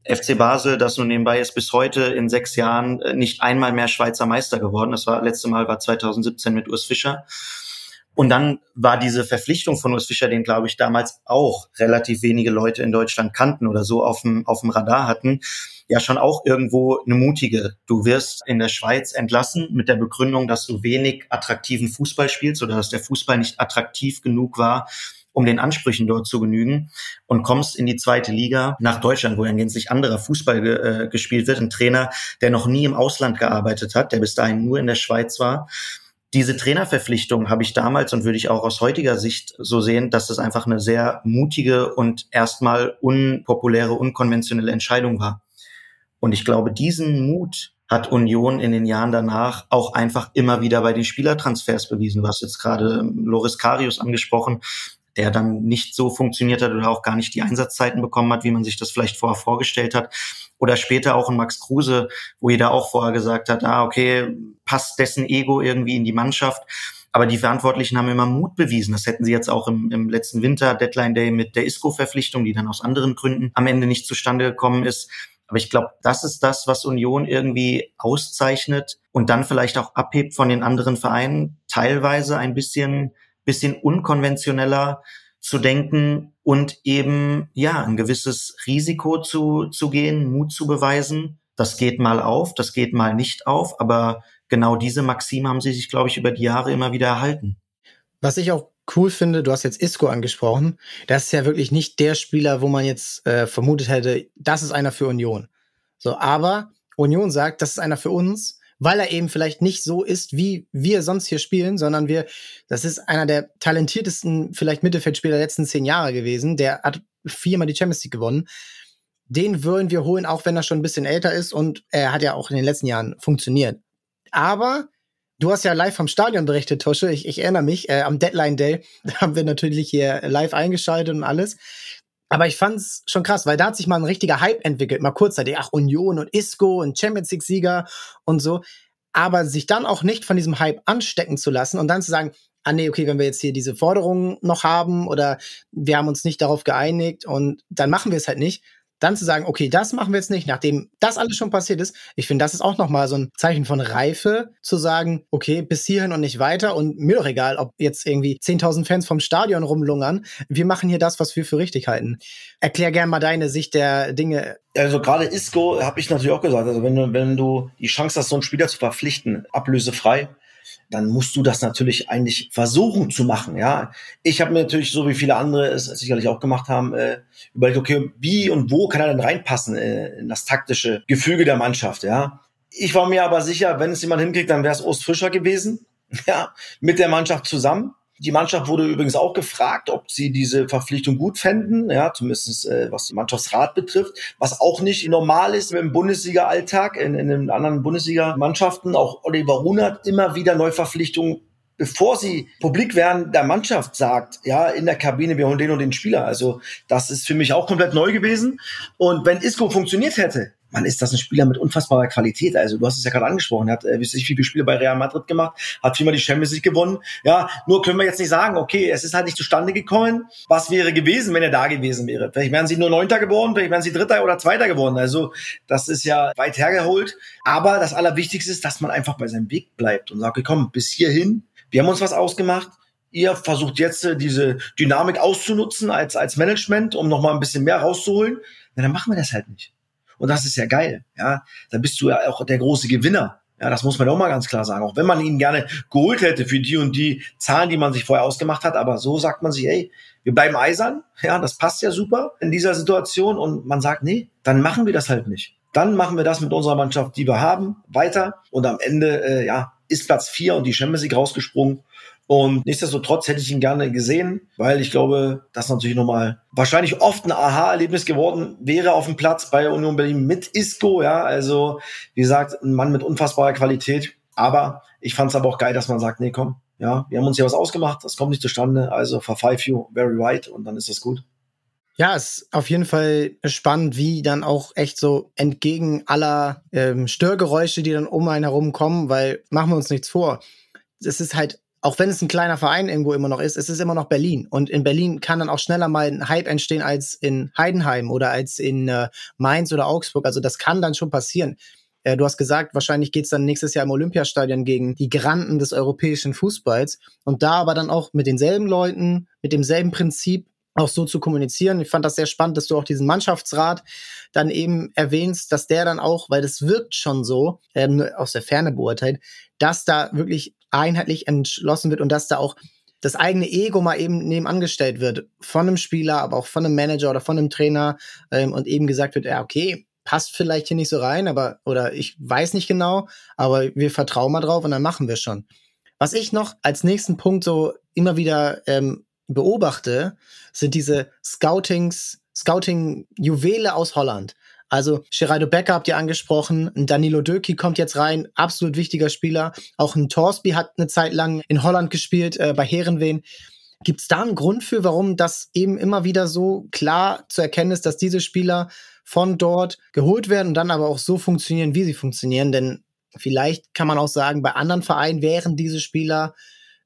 FC Basel, das nun nebenbei ist bis heute in sechs Jahren äh, nicht einmal mehr Schweizer Meister geworden. Das war letzte Mal war 2017 mit Urs Fischer. Und dann war diese Verpflichtung von Urs Fischer, den glaube ich damals auch relativ wenige Leute in Deutschland kannten oder so auf dem, auf dem Radar hatten, ja schon auch irgendwo eine mutige. Du wirst in der Schweiz entlassen mit der Begründung, dass du wenig attraktiven Fußball spielst oder dass der Fußball nicht attraktiv genug war, um den Ansprüchen dort zu genügen und kommst in die zweite Liga nach Deutschland, wo ein gänzlich anderer Fußball ge äh, gespielt wird. Ein Trainer, der noch nie im Ausland gearbeitet hat, der bis dahin nur in der Schweiz war diese Trainerverpflichtung habe ich damals und würde ich auch aus heutiger Sicht so sehen, dass das einfach eine sehr mutige und erstmal unpopuläre, unkonventionelle Entscheidung war. Und ich glaube, diesen Mut hat Union in den Jahren danach auch einfach immer wieder bei den Spielertransfers bewiesen. Du hast jetzt gerade Loris Karius angesprochen der dann nicht so funktioniert hat oder auch gar nicht die Einsatzzeiten bekommen hat, wie man sich das vielleicht vorher vorgestellt hat. Oder später auch ein Max Kruse, wo jeder auch vorher gesagt hat, ah, okay, passt dessen Ego irgendwie in die Mannschaft. Aber die Verantwortlichen haben immer Mut bewiesen. Das hätten sie jetzt auch im, im letzten Winter, Deadline Day mit der ISCO-Verpflichtung, die dann aus anderen Gründen am Ende nicht zustande gekommen ist. Aber ich glaube, das ist das, was Union irgendwie auszeichnet und dann vielleicht auch abhebt von den anderen Vereinen, teilweise ein bisschen, bisschen unkonventioneller zu denken und eben, ja, ein gewisses Risiko zu, zu gehen, Mut zu beweisen. Das geht mal auf, das geht mal nicht auf, aber genau diese Maxime haben sie sich, glaube ich, über die Jahre immer wieder erhalten. Was ich auch cool finde, du hast jetzt Isco angesprochen. Das ist ja wirklich nicht der Spieler, wo man jetzt äh, vermutet hätte, das ist einer für Union. So, aber Union sagt, das ist einer für uns, weil er eben vielleicht nicht so ist, wie wir sonst hier spielen, sondern wir, das ist einer der talentiertesten, vielleicht Mittelfeldspieler der letzten zehn Jahre gewesen. Der hat viermal die Champions League gewonnen. Den würden wir holen, auch wenn er schon ein bisschen älter ist und er hat ja auch in den letzten Jahren funktioniert. Aber Du hast ja live vom Stadion berichtet, Tosche. Ich, ich erinnere mich, äh, am Deadline Day da haben wir natürlich hier live eingeschaltet und alles. Aber ich fand's schon krass, weil da hat sich mal ein richtiger Hype entwickelt, mal kurzzeitig. Ach, Union und Isco und Champions League-Sieger und so. Aber sich dann auch nicht von diesem Hype anstecken zu lassen und dann zu sagen, ah nee, okay, wenn wir jetzt hier diese Forderungen noch haben oder wir haben uns nicht darauf geeinigt und dann machen wir es halt nicht, dann zu sagen, okay, das machen wir jetzt nicht, nachdem das alles schon passiert ist. Ich finde, das ist auch nochmal so ein Zeichen von Reife, zu sagen, okay, bis hierhin und nicht weiter und mir doch egal, ob jetzt irgendwie 10.000 Fans vom Stadion rumlungern. Wir machen hier das, was wir für richtig halten. Erklär gerne mal deine Sicht der Dinge. Also gerade Isco habe ich natürlich auch gesagt, also wenn du, wenn du die Chance hast, so einen Spieler zu verpflichten, ablösefrei, dann musst du das natürlich eigentlich versuchen zu machen. Ja, ich habe mir natürlich so wie viele andere es sicherlich auch gemacht haben äh, überlegt, okay, wie und wo kann er denn reinpassen äh, in das taktische Gefüge der Mannschaft. Ja, ich war mir aber sicher, wenn es jemand hinkriegt, dann wäre es Ost Fischer gewesen. Ja, mit der Mannschaft zusammen. Die Mannschaft wurde übrigens auch gefragt, ob sie diese Verpflichtung gut fänden, ja, zumindest äh, was den Mannschaftsrat betrifft, was auch nicht normal ist im Bundesliga-Alltag, in, in den anderen Bundesliga-Mannschaften. Auch Oliver Runert immer wieder Neuverpflichtungen bevor sie publik werden, der Mannschaft sagt, ja, in der Kabine, wir holen den und den Spieler. Also das ist für mich auch komplett neu gewesen. Und wenn Isco funktioniert hätte, man ist das ein Spieler mit unfassbarer Qualität. Also du hast es ja gerade angesprochen, er hat äh, wie viele Spiele bei Real Madrid gemacht, hat viermal die Champions League gewonnen. Ja, nur können wir jetzt nicht sagen, okay, es ist halt nicht zustande gekommen. Was wäre gewesen, wenn er da gewesen wäre? Vielleicht wären sie nur Neunter geworden, vielleicht wären sie Dritter oder Zweiter geworden. Also das ist ja weit hergeholt. Aber das Allerwichtigste ist, dass man einfach bei seinem Weg bleibt und sagt, okay, komm, bis hierhin, wir haben uns was ausgemacht. Ihr versucht jetzt äh, diese Dynamik auszunutzen als, als Management, um nochmal ein bisschen mehr rauszuholen. Na, dann machen wir das halt nicht. Und das ist ja geil. Ja, da bist du ja auch der große Gewinner. Ja, das muss man auch mal ganz klar sagen. Auch wenn man ihn gerne geholt hätte für die und die Zahlen, die man sich vorher ausgemacht hat. Aber so sagt man sich, ey, wir bleiben eisern. Ja, das passt ja super in dieser Situation. Und man sagt, nee, dann machen wir das halt nicht. Dann machen wir das mit unserer Mannschaft, die wir haben, weiter. Und am Ende, äh, ja, ist Platz vier und die Champions League rausgesprungen. Und nichtsdestotrotz hätte ich ihn gerne gesehen, weil ich glaube, das natürlich nochmal wahrscheinlich oft ein Aha-Erlebnis geworden wäre auf dem Platz bei Union Berlin mit Isco. Ja, also wie gesagt, ein Mann mit unfassbarer Qualität. Aber ich fand es aber auch geil, dass man sagt, nee, komm, ja, wir haben uns hier was ausgemacht, das kommt nicht zustande, also for five you very right und dann ist das gut. Ja, es ist auf jeden Fall spannend, wie dann auch echt so entgegen aller ähm, Störgeräusche, die dann um einen herum kommen, weil machen wir uns nichts vor. Es ist halt auch wenn es ein kleiner Verein irgendwo immer noch ist, es ist immer noch Berlin. Und in Berlin kann dann auch schneller mal ein Hype entstehen als in Heidenheim oder als in äh, Mainz oder Augsburg. Also das kann dann schon passieren. Äh, du hast gesagt, wahrscheinlich geht's dann nächstes Jahr im Olympiastadion gegen die Granden des europäischen Fußballs. Und da aber dann auch mit denselben Leuten, mit demselben Prinzip auch so zu kommunizieren. Ich fand das sehr spannend, dass du auch diesen Mannschaftsrat dann eben erwähnst, dass der dann auch, weil das wirkt schon so, ähm, aus der Ferne beurteilt, dass da wirklich einheitlich entschlossen wird und dass da auch das eigene Ego mal eben nebenan gestellt wird von einem Spieler, aber auch von einem Manager oder von einem Trainer ähm, und eben gesagt wird, ja, okay, passt vielleicht hier nicht so rein, aber oder ich weiß nicht genau, aber wir vertrauen mal drauf und dann machen wir schon. Was ich noch als nächsten Punkt so immer wieder ähm, beobachte, sind diese Scoutings, Scouting-Juwele aus Holland. Also Geraldo Becker habt ihr angesprochen, Danilo Döki kommt jetzt rein, absolut wichtiger Spieler. Auch ein Torsby hat eine Zeit lang in Holland gespielt, äh, bei Herenveen. Gibt es da einen Grund für, warum das eben immer wieder so klar zu erkennen ist, dass diese Spieler von dort geholt werden und dann aber auch so funktionieren, wie sie funktionieren? Denn vielleicht kann man auch sagen, bei anderen Vereinen wären diese Spieler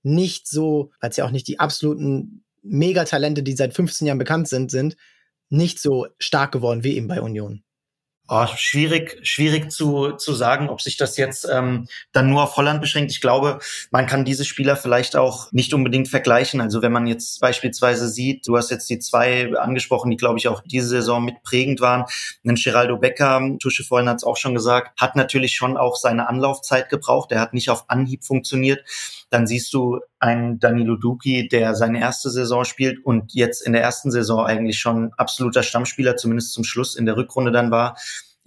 nicht so, weil es ja auch nicht die absoluten Megatalente, die seit 15 Jahren bekannt sind, sind, nicht so stark geworden wie eben bei Union. Oh, schwierig, schwierig zu, zu sagen, ob sich das jetzt ähm, dann nur auf Holland beschränkt. Ich glaube, man kann diese Spieler vielleicht auch nicht unbedingt vergleichen. Also wenn man jetzt beispielsweise sieht, du hast jetzt die zwei angesprochen, die, glaube ich, auch diese Saison mitprägend waren. Ein Geraldo Becker, Tusche vorhin hat es auch schon gesagt, hat natürlich schon auch seine Anlaufzeit gebraucht. Er hat nicht auf Anhieb funktioniert. Dann siehst du einen Danilo Duki, der seine erste Saison spielt und jetzt in der ersten Saison eigentlich schon absoluter Stammspieler, zumindest zum Schluss in der Rückrunde dann war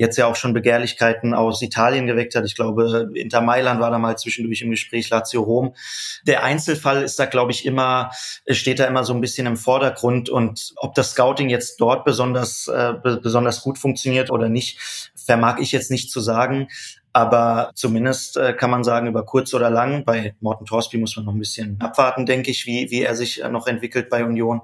jetzt ja auch schon Begehrlichkeiten aus Italien geweckt hat. Ich glaube, Inter Mailand war da mal zwischendurch im Gespräch, Lazio Rom. Der Einzelfall ist da, glaube ich, immer, steht da immer so ein bisschen im Vordergrund und ob das Scouting jetzt dort besonders, äh, besonders gut funktioniert oder nicht, vermag ich jetzt nicht zu sagen. Aber zumindest äh, kann man sagen, über kurz oder lang, bei Morten Torsby muss man noch ein bisschen abwarten, denke ich, wie, wie er sich äh, noch entwickelt bei Union.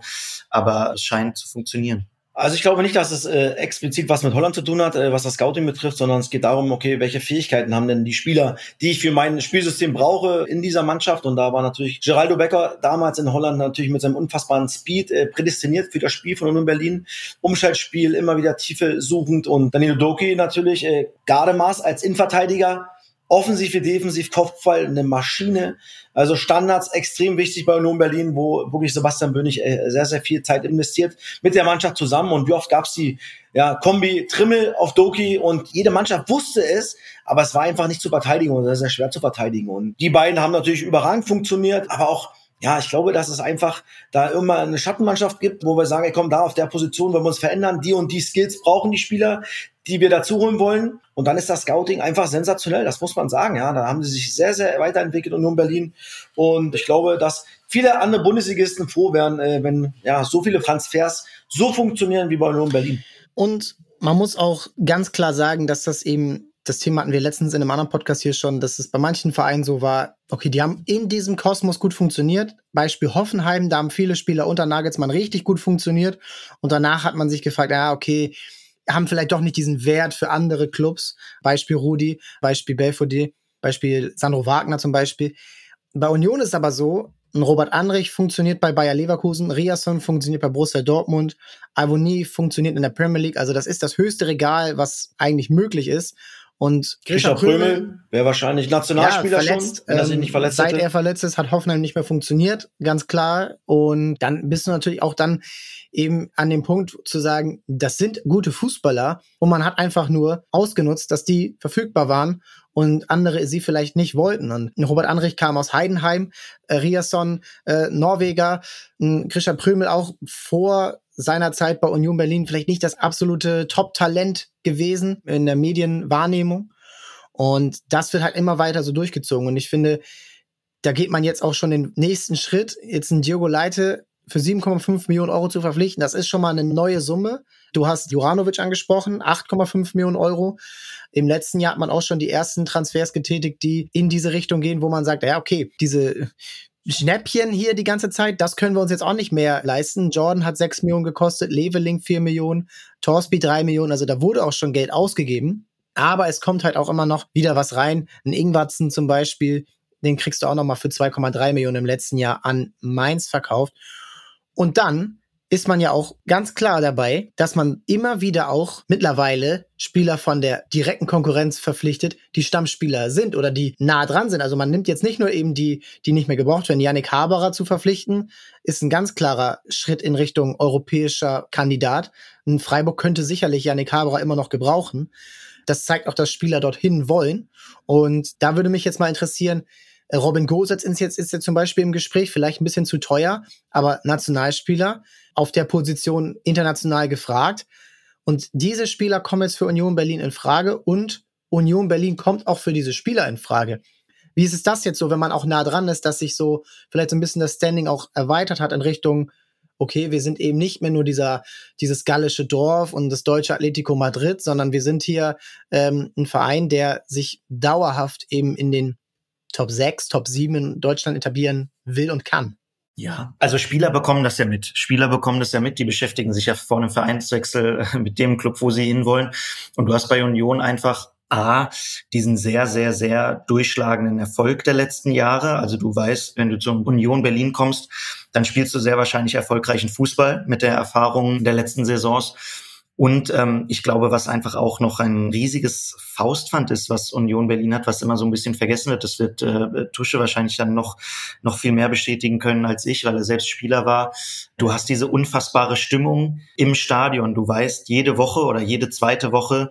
Aber es scheint zu funktionieren. Also ich glaube nicht, dass es äh, explizit was mit Holland zu tun hat, äh, was das Scouting betrifft, sondern es geht darum, okay, welche Fähigkeiten haben denn die Spieler, die ich für mein Spielsystem brauche in dieser Mannschaft. Und da war natürlich Geraldo Becker damals in Holland natürlich mit seinem unfassbaren Speed äh, prädestiniert für das Spiel von Union Berlin. Umschaltspiel, immer wieder Tiefe suchend und Danilo Doki natürlich äh, Gardemaß als Innenverteidiger offensiv wie defensiv Kopfball eine Maschine. Also Standards extrem wichtig bei Union Berlin, wo wirklich Sebastian Bönig äh, sehr, sehr viel Zeit investiert mit der Mannschaft zusammen. Und wie oft gab's die ja, Kombi Trimmel auf Doki und jede Mannschaft wusste es, aber es war einfach nicht zu verteidigen oder sehr, sehr schwer zu verteidigen. Und die beiden haben natürlich überragend funktioniert, aber auch ja, ich glaube, dass es einfach da immer eine Schattenmannschaft gibt, wo wir sagen, ey, komm, da auf der Position wollen wir uns verändern, die und die Skills brauchen die Spieler, die wir dazu holen wollen. Und dann ist das Scouting einfach sensationell, das muss man sagen. Ja, da haben sie sich sehr, sehr weiterentwickelt Union Berlin. Und ich glaube, dass viele andere Bundesligisten froh wären, äh, wenn ja so viele Transfers so funktionieren wie bei Union Berlin. Und man muss auch ganz klar sagen, dass das eben das Thema hatten wir letztens in einem anderen Podcast hier schon, dass es bei manchen Vereinen so war, okay, die haben in diesem Kosmos gut funktioniert. Beispiel Hoffenheim, da haben viele Spieler unter Nagelsmann richtig gut funktioniert. Und danach hat man sich gefragt, ja, okay, haben vielleicht doch nicht diesen Wert für andere Clubs. Beispiel Rudi, Beispiel Belfodil, Beispiel Sandro Wagner zum Beispiel. Bei Union ist aber so, Robert Anrich funktioniert bei Bayer Leverkusen, Riasson funktioniert bei Borussia Dortmund, Ivoni funktioniert in der Premier League. Also das ist das höchste Regal, was eigentlich möglich ist. Und Grisha Prömel wäre wahrscheinlich Nationalspieler ja, verletzt, schon, wenn er sich nicht verletzt Seit hätte. er verletzt ist, hat Hoffenheim nicht mehr funktioniert, ganz klar. Und dann bist du natürlich auch dann eben an dem Punkt zu sagen, das sind gute Fußballer und man hat einfach nur ausgenutzt, dass die verfügbar waren und andere sie vielleicht nicht wollten. Und Robert Anrich kam aus Heidenheim, äh, Riasson, äh, Norweger, äh, Christian Prömel auch vor seiner Zeit bei Union Berlin vielleicht nicht das absolute Top-Talent gewesen in der Medienwahrnehmung. Und das wird halt immer weiter so durchgezogen. Und ich finde, da geht man jetzt auch schon den nächsten Schritt. Jetzt ein Diogo Leite für 7,5 Millionen Euro zu verpflichten, das ist schon mal eine neue Summe. Du hast Juranovic angesprochen, 8,5 Millionen Euro. Im letzten Jahr hat man auch schon die ersten Transfers getätigt, die in diese Richtung gehen, wo man sagt, ja, okay, diese Schnäppchen hier die ganze Zeit, das können wir uns jetzt auch nicht mehr leisten. Jordan hat 6 Millionen gekostet, Leveling 4 Millionen, Torsby 3 Millionen, also da wurde auch schon Geld ausgegeben. Aber es kommt halt auch immer noch wieder was rein. Ein Ingwatzen zum Beispiel, den kriegst du auch noch mal für 2,3 Millionen im letzten Jahr an Mainz verkauft. Und dann ist man ja auch ganz klar dabei, dass man immer wieder auch mittlerweile Spieler von der direkten Konkurrenz verpflichtet, die Stammspieler sind oder die nah dran sind. Also man nimmt jetzt nicht nur eben die, die nicht mehr gebraucht werden. Yannick Haberer zu verpflichten, ist ein ganz klarer Schritt in Richtung europäischer Kandidat. Ein Freiburg könnte sicherlich Yannick Haberer immer noch gebrauchen. Das zeigt auch, dass Spieler dorthin wollen. Und da würde mich jetzt mal interessieren, Robin Gosens ist jetzt, ist jetzt zum Beispiel im Gespräch, vielleicht ein bisschen zu teuer, aber Nationalspieler auf der Position international gefragt. Und diese Spieler kommen jetzt für Union Berlin in Frage und Union Berlin kommt auch für diese Spieler in Frage. Wie ist es das jetzt so, wenn man auch nah dran ist, dass sich so vielleicht so ein bisschen das Standing auch erweitert hat in Richtung, okay, wir sind eben nicht mehr nur dieser, dieses gallische Dorf und das deutsche Atletico Madrid, sondern wir sind hier ähm, ein Verein, der sich dauerhaft eben in den Top 6, Top 7 in Deutschland etablieren will und kann. Ja, also Spieler bekommen das ja mit. Spieler bekommen das ja mit. Die beschäftigen sich ja vor einem Vereinswechsel mit dem Club, wo sie hinwollen. Und du hast bei Union einfach A, diesen sehr, sehr, sehr durchschlagenden Erfolg der letzten Jahre. Also du weißt, wenn du zur Union Berlin kommst, dann spielst du sehr wahrscheinlich erfolgreichen Fußball mit der Erfahrung der letzten Saisons. Und ähm, ich glaube, was einfach auch noch ein riesiges Faustpfand ist, was Union Berlin hat, was immer so ein bisschen vergessen wird, das wird äh, Tusche wahrscheinlich dann noch, noch viel mehr bestätigen können als ich, weil er selbst Spieler war. Du hast diese unfassbare Stimmung im Stadion. Du weißt, jede Woche oder jede zweite Woche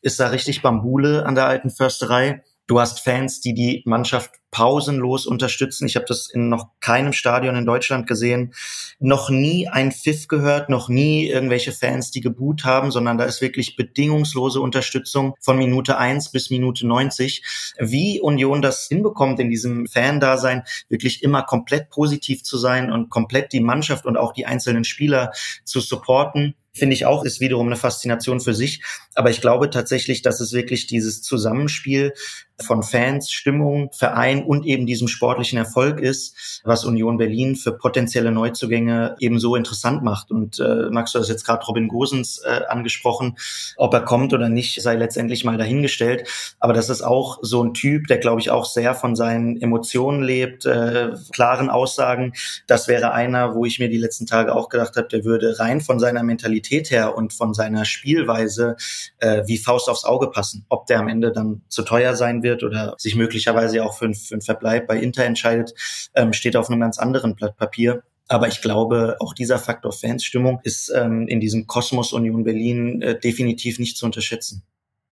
ist da richtig Bambule an der alten Försterei. Du hast Fans, die die Mannschaft pausenlos unterstützen. Ich habe das in noch keinem Stadion in Deutschland gesehen. Noch nie ein Pfiff gehört, noch nie irgendwelche Fans, die geboot haben, sondern da ist wirklich bedingungslose Unterstützung von Minute eins bis Minute 90. Wie Union das hinbekommt, in diesem Fan-Dasein wirklich immer komplett positiv zu sein und komplett die Mannschaft und auch die einzelnen Spieler zu supporten, finde ich auch, ist wiederum eine Faszination für sich. Aber ich glaube tatsächlich, dass es wirklich dieses Zusammenspiel von Fans, Stimmung, Verein und eben diesem sportlichen Erfolg ist, was Union Berlin für potenzielle Neuzugänge eben so interessant macht. Und äh, Max, du hast jetzt gerade Robin Gosens äh, angesprochen, ob er kommt oder nicht, sei letztendlich mal dahingestellt. Aber das ist auch so ein Typ, der, glaube ich, auch sehr von seinen Emotionen lebt, äh, klaren Aussagen. Das wäre einer, wo ich mir die letzten Tage auch gedacht habe, der würde rein von seiner Mentalität her und von seiner Spielweise äh, wie Faust aufs Auge passen. Ob der am Ende dann zu teuer sein wird, wird oder sich möglicherweise auch für, einen, für Verbleib bei Inter entscheidet, ähm, steht auf einem ganz anderen Blatt Papier. Aber ich glaube, auch dieser Faktor Fansstimmung ist ähm, in diesem Kosmos Union Berlin äh, definitiv nicht zu unterschätzen.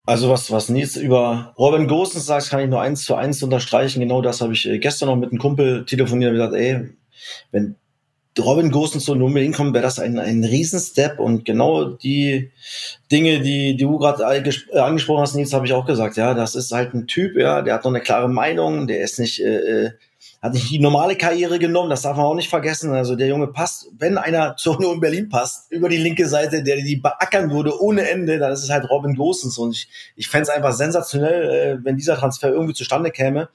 Also was, was Nils über Robin Gosens sagt, kann ich nur eins zu eins unterstreichen. Genau das habe ich äh, gestern noch mit einem Kumpel telefoniert und gesagt, ey, wenn Robin Gosens zu Nummer hinkommen, wäre das ein, ein Riesenstep und genau die Dinge, die, die du gerade äh, angesprochen hast, Nils, habe ich auch gesagt. Ja, das ist halt ein Typ, ja, der hat noch eine klare Meinung, der ist nicht, äh, äh, hat nicht die normale Karriere genommen, das darf man auch nicht vergessen. Also der Junge passt, wenn einer zur Union Berlin passt, über die linke Seite, der die beackern würde ohne Ende, dann ist es halt Robin Gosens und ich, ich fände es einfach sensationell, äh, wenn dieser Transfer irgendwie zustande käme.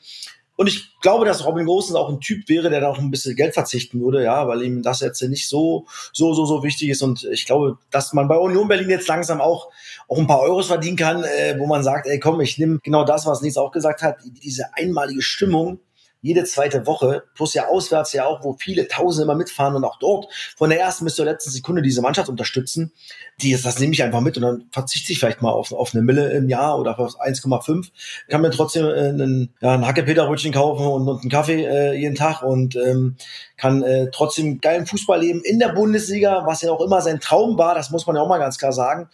Und ich glaube, dass Robin Gosens auch ein Typ wäre, der da auch ein bisschen Geld verzichten würde, ja, weil ihm das jetzt nicht so, so, so, so wichtig ist. Und ich glaube, dass man bei Union Berlin jetzt langsam auch, auch ein paar Euros verdienen kann, äh, wo man sagt, ey, komm, ich nehme genau das, was Nils auch gesagt hat, diese einmalige Stimmung, jede zweite Woche, plus ja auswärts ja auch, wo viele Tausende immer mitfahren und auch dort von der ersten bis zur letzten Sekunde diese Mannschaft unterstützen, die, das nehme ich einfach mit und dann verzichte ich vielleicht mal auf, auf eine Mille im Jahr oder auf 1,5, kann mir trotzdem äh, einen, ja, ein Hackepeterbrötchen kaufen und, und einen Kaffee äh, jeden Tag und ähm, kann äh, trotzdem geilen Fußball leben in der Bundesliga, was ja auch immer sein Traum war, das muss man ja auch mal ganz klar sagen.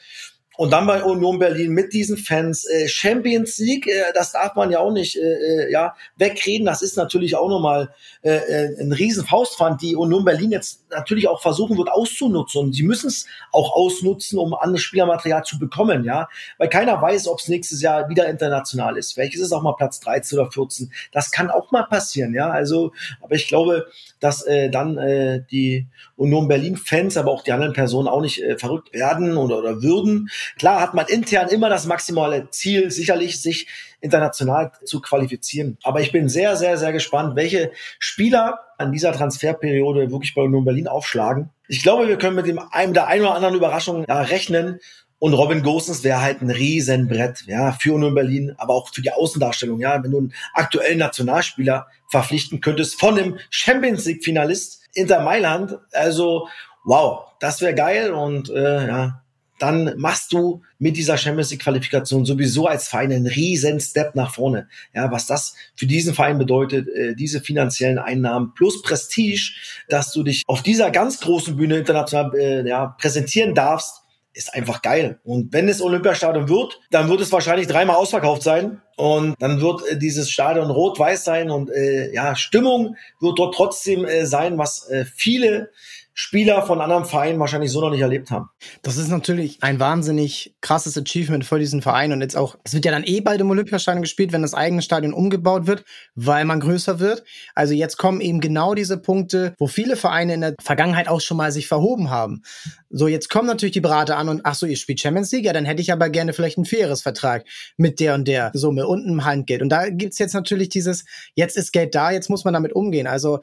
Und dann bei Union Berlin mit diesen Fans äh, Champions League, äh, das darf man ja auch nicht äh, äh ja wegreden. Das ist natürlich auch nochmal äh, äh, ein riesen Faustpfand, die Union Berlin jetzt natürlich auch versuchen wird auszunutzen. Und sie müssen es auch ausnutzen, um anderes Spielermaterial zu bekommen, ja. Weil keiner weiß, ob es nächstes Jahr wieder international ist. Vielleicht ist es auch mal Platz 13 oder 14. Das kann auch mal passieren, ja. Also, aber ich glaube, dass äh, dann äh, die Union Berlin-Fans, aber auch die anderen Personen auch nicht äh, verrückt werden oder, oder würden. Klar hat man intern immer das maximale Ziel, sicherlich sich international zu qualifizieren. Aber ich bin sehr, sehr, sehr gespannt, welche Spieler an dieser Transferperiode wirklich bei Union Berlin aufschlagen. Ich glaube, wir können mit dem einem der ein oder anderen Überraschung ja, rechnen. Und Robin Gosens wäre halt ein Riesenbrett, ja, für Union Berlin, aber auch für die Außendarstellung, ja. Wenn du einen aktuellen Nationalspieler verpflichten könntest von dem Champions League Finalist Inter Mailand, also, wow, das wäre geil und, äh, ja, dann machst du mit dieser Champions League Qualifikation sowieso als Verein einen riesen Step nach vorne. Ja, was das für diesen Verein bedeutet, äh, diese finanziellen Einnahmen plus Prestige, dass du dich auf dieser ganz großen Bühne international äh, ja, präsentieren darfst, ist einfach geil. Und wenn es Olympiastadion wird, dann wird es wahrscheinlich dreimal ausverkauft sein. Und dann wird äh, dieses Stadion rot-weiß sein und äh, ja, Stimmung wird dort trotzdem äh, sein, was äh, viele Spieler von anderen Vereinen wahrscheinlich so noch nicht erlebt haben. Das ist natürlich ein wahnsinnig krasses Achievement für diesen Verein und jetzt auch, es wird ja dann eh bald im Olympiastadion gespielt, wenn das eigene Stadion umgebaut wird, weil man größer wird. Also jetzt kommen eben genau diese Punkte, wo viele Vereine in der Vergangenheit auch schon mal sich verhoben haben. So, jetzt kommen natürlich die Berater an und ach so, ihr spielt Champions League, ja, dann hätte ich aber gerne vielleicht ein faires Vertrag mit der und der Summe und einem Handgeld. Und da gibt's jetzt natürlich dieses, jetzt ist Geld da, jetzt muss man damit umgehen. Also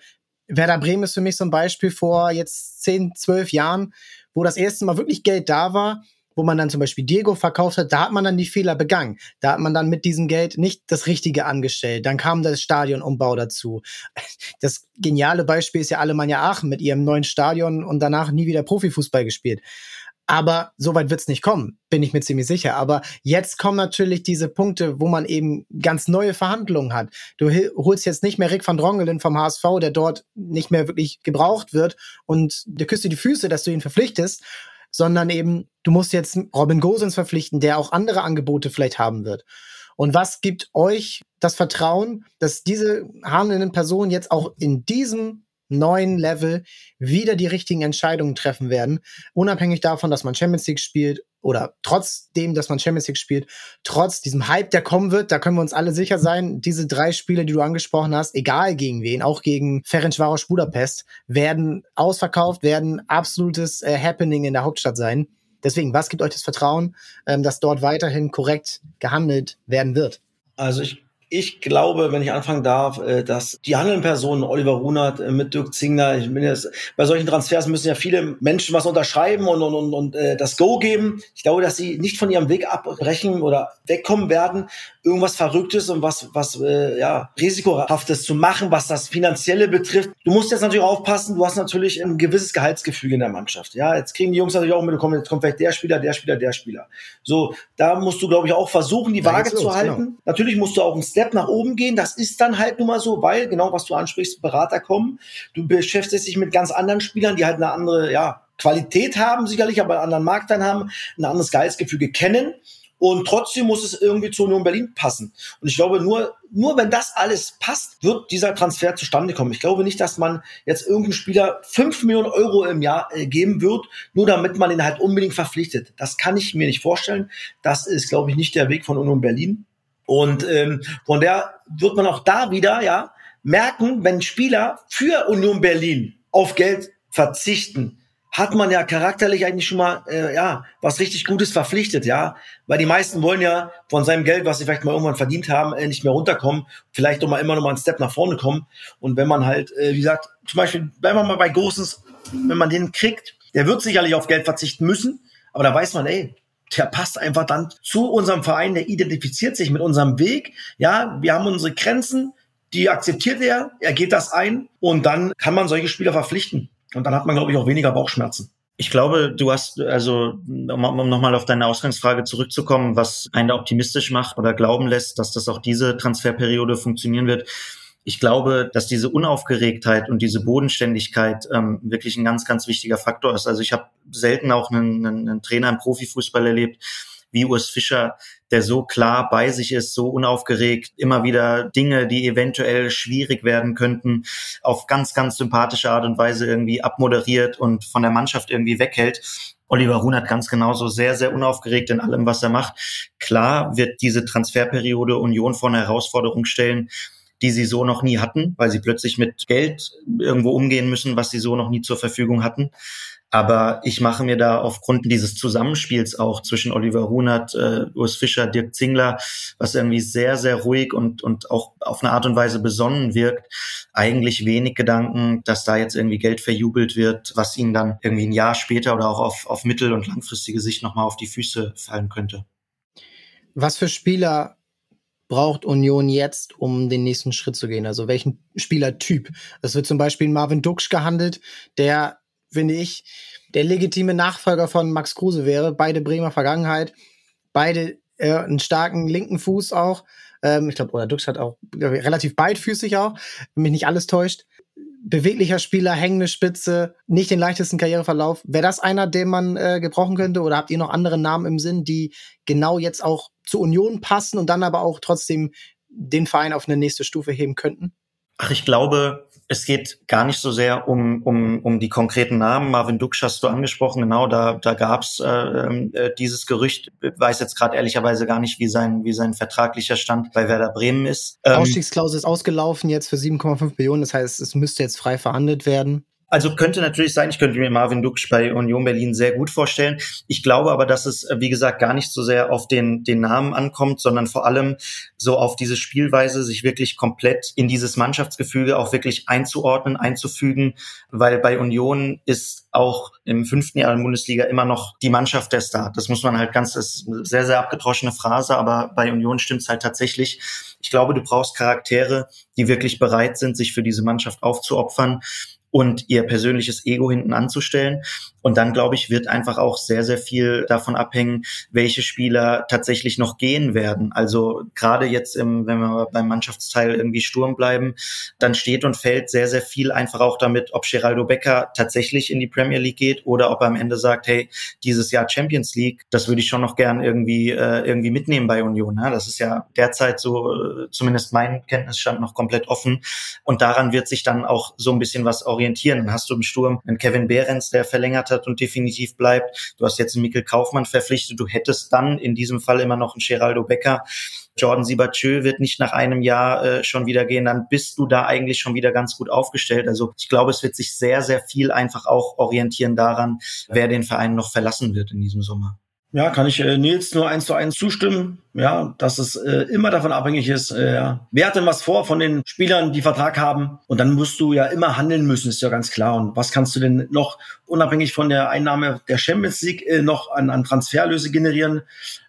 Werder Bremen ist für mich so ein Beispiel vor jetzt 10, 12 Jahren, wo das erste Mal wirklich Geld da war, wo man dann zum Beispiel Diego verkauft hat, da hat man dann die Fehler begangen. Da hat man dann mit diesem Geld nicht das Richtige angestellt. Dann kam das Stadionumbau dazu. Das geniale Beispiel ist ja Alemannia Aachen mit ihrem neuen Stadion und danach nie wieder Profifußball gespielt. Aber so weit wird's nicht kommen, bin ich mir ziemlich sicher. Aber jetzt kommen natürlich diese Punkte, wo man eben ganz neue Verhandlungen hat. Du holst jetzt nicht mehr Rick van Drongelen vom HSV, der dort nicht mehr wirklich gebraucht wird und der küsst dir die Füße, dass du ihn verpflichtest, sondern eben, du musst jetzt Robin Gosens verpflichten, der auch andere Angebote vielleicht haben wird. Und was gibt euch das Vertrauen, dass diese handelnden Personen jetzt auch in diesem neuen Level wieder die richtigen Entscheidungen treffen werden, unabhängig davon, dass man Champions League spielt oder trotzdem, dass man Champions League spielt, trotz diesem Hype, der kommen wird, da können wir uns alle sicher sein, diese drei Spiele, die du angesprochen hast, egal gegen wen, auch gegen Ferencvaros Budapest, werden ausverkauft, werden absolutes äh, Happening in der Hauptstadt sein. Deswegen, was gibt euch das Vertrauen, ähm, dass dort weiterhin korrekt gehandelt werden wird? Also ich ich glaube, wenn ich anfangen darf, äh, dass die handelnden Personen, Oliver Runert äh, mit Dirk Zingler, ich bin jetzt, bei solchen Transfers müssen ja viele Menschen was unterschreiben und, und, und, und äh, das Go geben. Ich glaube, dass sie nicht von ihrem Weg abbrechen oder wegkommen werden, irgendwas Verrücktes und was, was äh, ja, Risikohaftes zu machen, was das Finanzielle betrifft. Du musst jetzt natürlich aufpassen, du hast natürlich ein gewisses Gehaltsgefüge in der Mannschaft. Ja, jetzt kriegen die Jungs natürlich auch mit, jetzt kommt vielleicht der Spieler, der Spieler, der Spieler. So, da musst du, glaube ich, auch versuchen, die Waage zu los, halten. Genau. Natürlich musst du auch einen Step nach oben gehen. Das ist dann halt nun mal so, weil, genau was du ansprichst, Berater kommen. Du beschäftigst dich mit ganz anderen Spielern, die halt eine andere, ja, Qualität haben, sicherlich, aber einen anderen Markt dann haben, ein anderes Gehaltsgefüge kennen. Und trotzdem muss es irgendwie zur Union Berlin passen. Und ich glaube, nur, nur wenn das alles passt, wird dieser Transfer zustande kommen. Ich glaube nicht, dass man jetzt irgendeinen Spieler fünf Millionen Euro im Jahr äh, geben wird, nur damit man ihn halt unbedingt verpflichtet. Das kann ich mir nicht vorstellen. Das ist, glaube ich, nicht der Weg von Union Berlin. Und ähm, von der wird man auch da wieder ja merken, wenn Spieler für Union Berlin auf Geld verzichten, hat man ja charakterlich eigentlich schon mal äh, ja was richtig Gutes verpflichtet, ja, weil die meisten wollen ja von seinem Geld, was sie vielleicht mal irgendwann verdient haben, äh, nicht mehr runterkommen, vielleicht doch mal immer noch mal einen Step nach vorne kommen. Und wenn man halt, äh, wie gesagt, zum Beispiel, bleiben wir mal bei Gosens, wenn man den kriegt, der wird sicherlich auf Geld verzichten müssen, aber da weiß man, ey, der passt einfach dann zu unserem Verein, der identifiziert sich mit unserem Weg, ja, wir haben unsere Grenzen, die akzeptiert er, er geht das ein und dann kann man solche Spieler verpflichten. Und dann hat man, glaube ich, auch weniger Bauchschmerzen. Ich glaube, du hast, also um nochmal auf deine Ausgangsfrage zurückzukommen, was einen optimistisch macht oder glauben lässt, dass das auch diese Transferperiode funktionieren wird. Ich glaube, dass diese Unaufgeregtheit und diese Bodenständigkeit ähm, wirklich ein ganz, ganz wichtiger Faktor ist. Also ich habe selten auch einen, einen, einen Trainer im Profifußball erlebt, wie Urs Fischer, der so klar bei sich ist, so unaufgeregt, immer wieder Dinge, die eventuell schwierig werden könnten, auf ganz, ganz sympathische Art und Weise irgendwie abmoderiert und von der Mannschaft irgendwie weghält. Oliver Ruhn hat ganz genauso sehr, sehr unaufgeregt in allem, was er macht. Klar wird diese Transferperiode Union vor eine Herausforderung stellen, die sie so noch nie hatten, weil sie plötzlich mit Geld irgendwo umgehen müssen, was sie so noch nie zur Verfügung hatten. Aber ich mache mir da aufgrund dieses Zusammenspiels auch zwischen Oliver Hunert, äh, Urs Fischer, Dirk Zingler, was irgendwie sehr, sehr ruhig und, und auch auf eine Art und Weise besonnen wirkt, eigentlich wenig Gedanken, dass da jetzt irgendwie Geld verjubelt wird, was ihnen dann irgendwie ein Jahr später oder auch auf, auf mittel- und langfristige Sicht nochmal auf die Füße fallen könnte. Was für Spieler braucht Union jetzt, um den nächsten Schritt zu gehen? Also welchen Spielertyp? Es wird zum Beispiel Marvin Duksch gehandelt, der finde ich, der legitime Nachfolger von Max Kruse wäre. Beide Bremer Vergangenheit, beide äh, einen starken linken Fuß auch. Ähm, ich glaube, oder Dux hat auch relativ beidfüßig auch, wenn mich nicht alles täuscht. Beweglicher Spieler, hängende Spitze, nicht den leichtesten Karriereverlauf. Wäre das einer, den man äh, gebrauchen könnte? Oder habt ihr noch andere Namen im Sinn, die genau jetzt auch zur Union passen und dann aber auch trotzdem den Verein auf eine nächste Stufe heben könnten? Ach, ich glaube, es geht gar nicht so sehr um, um, um die konkreten Namen. Marvin Duksch hast du angesprochen, genau, da, da gab's äh, äh, dieses Gerücht. Weiß jetzt gerade ehrlicherweise gar nicht, wie sein, wie sein vertraglicher Stand bei Werder Bremen ist. Ähm, Ausstiegsklausel ist ausgelaufen jetzt für 7,5 Millionen, das heißt, es müsste jetzt frei verhandelt werden. Also könnte natürlich sein, ich könnte mir Marvin Duksch bei Union Berlin sehr gut vorstellen. Ich glaube aber, dass es, wie gesagt, gar nicht so sehr auf den, den Namen ankommt, sondern vor allem so auf diese Spielweise, sich wirklich komplett in dieses Mannschaftsgefüge auch wirklich einzuordnen, einzufügen, weil bei Union ist auch im fünften Jahr in der Bundesliga immer noch die Mannschaft der Star. Das muss man halt ganz, das ist eine sehr, sehr abgedroschene Phrase, aber bei Union stimmt es halt tatsächlich. Ich glaube, du brauchst Charaktere, die wirklich bereit sind, sich für diese Mannschaft aufzuopfern und ihr persönliches Ego hinten anzustellen. Und dann, glaube ich, wird einfach auch sehr, sehr viel davon abhängen, welche Spieler tatsächlich noch gehen werden. Also gerade jetzt, im, wenn wir beim Mannschaftsteil irgendwie Sturm bleiben, dann steht und fällt sehr, sehr viel einfach auch damit, ob Geraldo Becker tatsächlich in die Premier League geht oder ob er am Ende sagt, hey, dieses Jahr Champions League, das würde ich schon noch gern irgendwie, äh, irgendwie mitnehmen bei Union. Ne? Das ist ja derzeit so, äh, zumindest mein Kenntnisstand noch komplett offen. Und daran wird sich dann auch so ein bisschen was orientieren. Dann hast du im Sturm einen Kevin Behrens, der verlängert hat und definitiv bleibt. Du hast jetzt einen Mikkel Kaufmann verpflichtet. Du hättest dann in diesem Fall immer noch einen Geraldo Becker. Jordan Sibachö wird nicht nach einem Jahr äh, schon wieder gehen, dann bist du da eigentlich schon wieder ganz gut aufgestellt. Also ich glaube, es wird sich sehr, sehr viel einfach auch orientieren daran, wer den Verein noch verlassen wird in diesem Sommer. Ja, kann ich äh, Nils nur eins zu eins zustimmen. Ja, dass es äh, immer davon abhängig ist, äh, wer hat denn was vor von den Spielern, die Vertrag haben? Und dann musst du ja immer handeln müssen, ist ja ganz klar. Und was kannst du denn noch unabhängig von der Einnahme der Champions League äh, noch an, an Transferlöse generieren?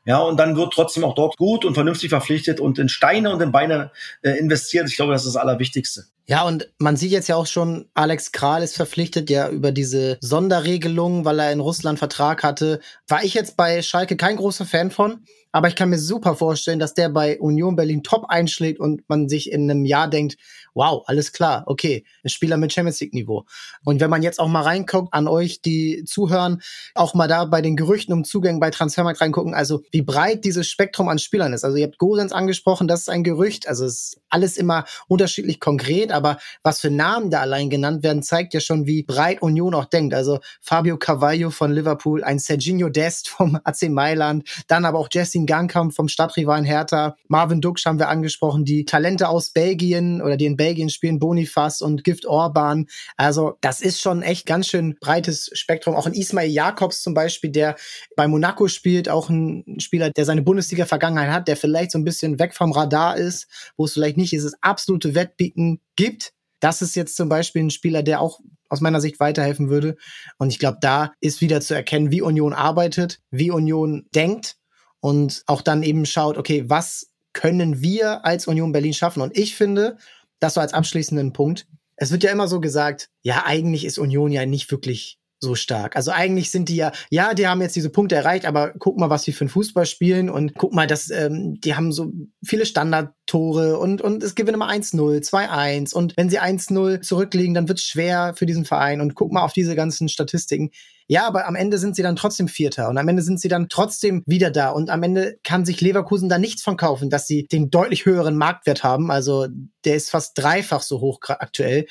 Ja, und dann wird trotzdem auch dort gut und vernünftig verpflichtet und in Steine und in Beine äh, investiert. Ich glaube, das ist das Allerwichtigste. Ja, und man sieht jetzt ja auch schon, Alex Kral ist verpflichtet ja über diese Sonderregelung, weil er in Russland Vertrag hatte. War ich jetzt bei Schalke kein großer Fan von. Aber ich kann mir super vorstellen, dass der bei Union Berlin top einschlägt und man sich in einem Jahr denkt, wow, alles klar, okay, ein Spieler mit Champions League Niveau. Und wenn man jetzt auch mal reinguckt an euch, die zuhören, auch mal da bei den Gerüchten um Zugängen bei Transfermarkt reingucken, also wie breit dieses Spektrum an Spielern ist. Also ihr habt Gosens angesprochen, das ist ein Gerücht, also es ist alles immer unterschiedlich konkret, aber was für Namen da allein genannt werden, zeigt ja schon, wie breit Union auch denkt. Also Fabio Carvalho von Liverpool, ein Serginho Dest vom AC Mailand, dann aber auch Jesse Gangkamp vom Stadtrivalen Hertha, Marvin Duksch haben wir angesprochen, die Talente aus Belgien oder die in Belgien spielen, Bonifaz und Gift Orban. Also das ist schon echt ganz schön breites Spektrum. Auch ein Ismail Jakobs zum Beispiel, der bei Monaco spielt, auch ein Spieler, der seine Bundesliga-Vergangenheit hat, der vielleicht so ein bisschen weg vom Radar ist, wo es vielleicht nicht dieses absolute Wettbieten gibt. Das ist jetzt zum Beispiel ein Spieler, der auch aus meiner Sicht weiterhelfen würde. Und ich glaube, da ist wieder zu erkennen, wie Union arbeitet, wie Union denkt und auch dann eben schaut, okay, was können wir als Union Berlin schaffen? Und ich finde, das so als abschließenden Punkt, es wird ja immer so gesagt, ja, eigentlich ist Union ja nicht wirklich so stark. Also eigentlich sind die ja, ja, die haben jetzt diese Punkte erreicht, aber guck mal, was sie für einen Fußball spielen und guck mal, dass ähm, die haben so viele Standardtore und und es gewinnen immer 1-0, 2-1 und wenn sie 1-0 zurückliegen, dann wird es schwer für diesen Verein und guck mal auf diese ganzen Statistiken. Ja, aber am Ende sind sie dann trotzdem Vierter und am Ende sind sie dann trotzdem wieder da und am Ende kann sich Leverkusen da nichts von kaufen, dass sie den deutlich höheren Marktwert haben. Also der ist fast dreifach so hoch aktuell.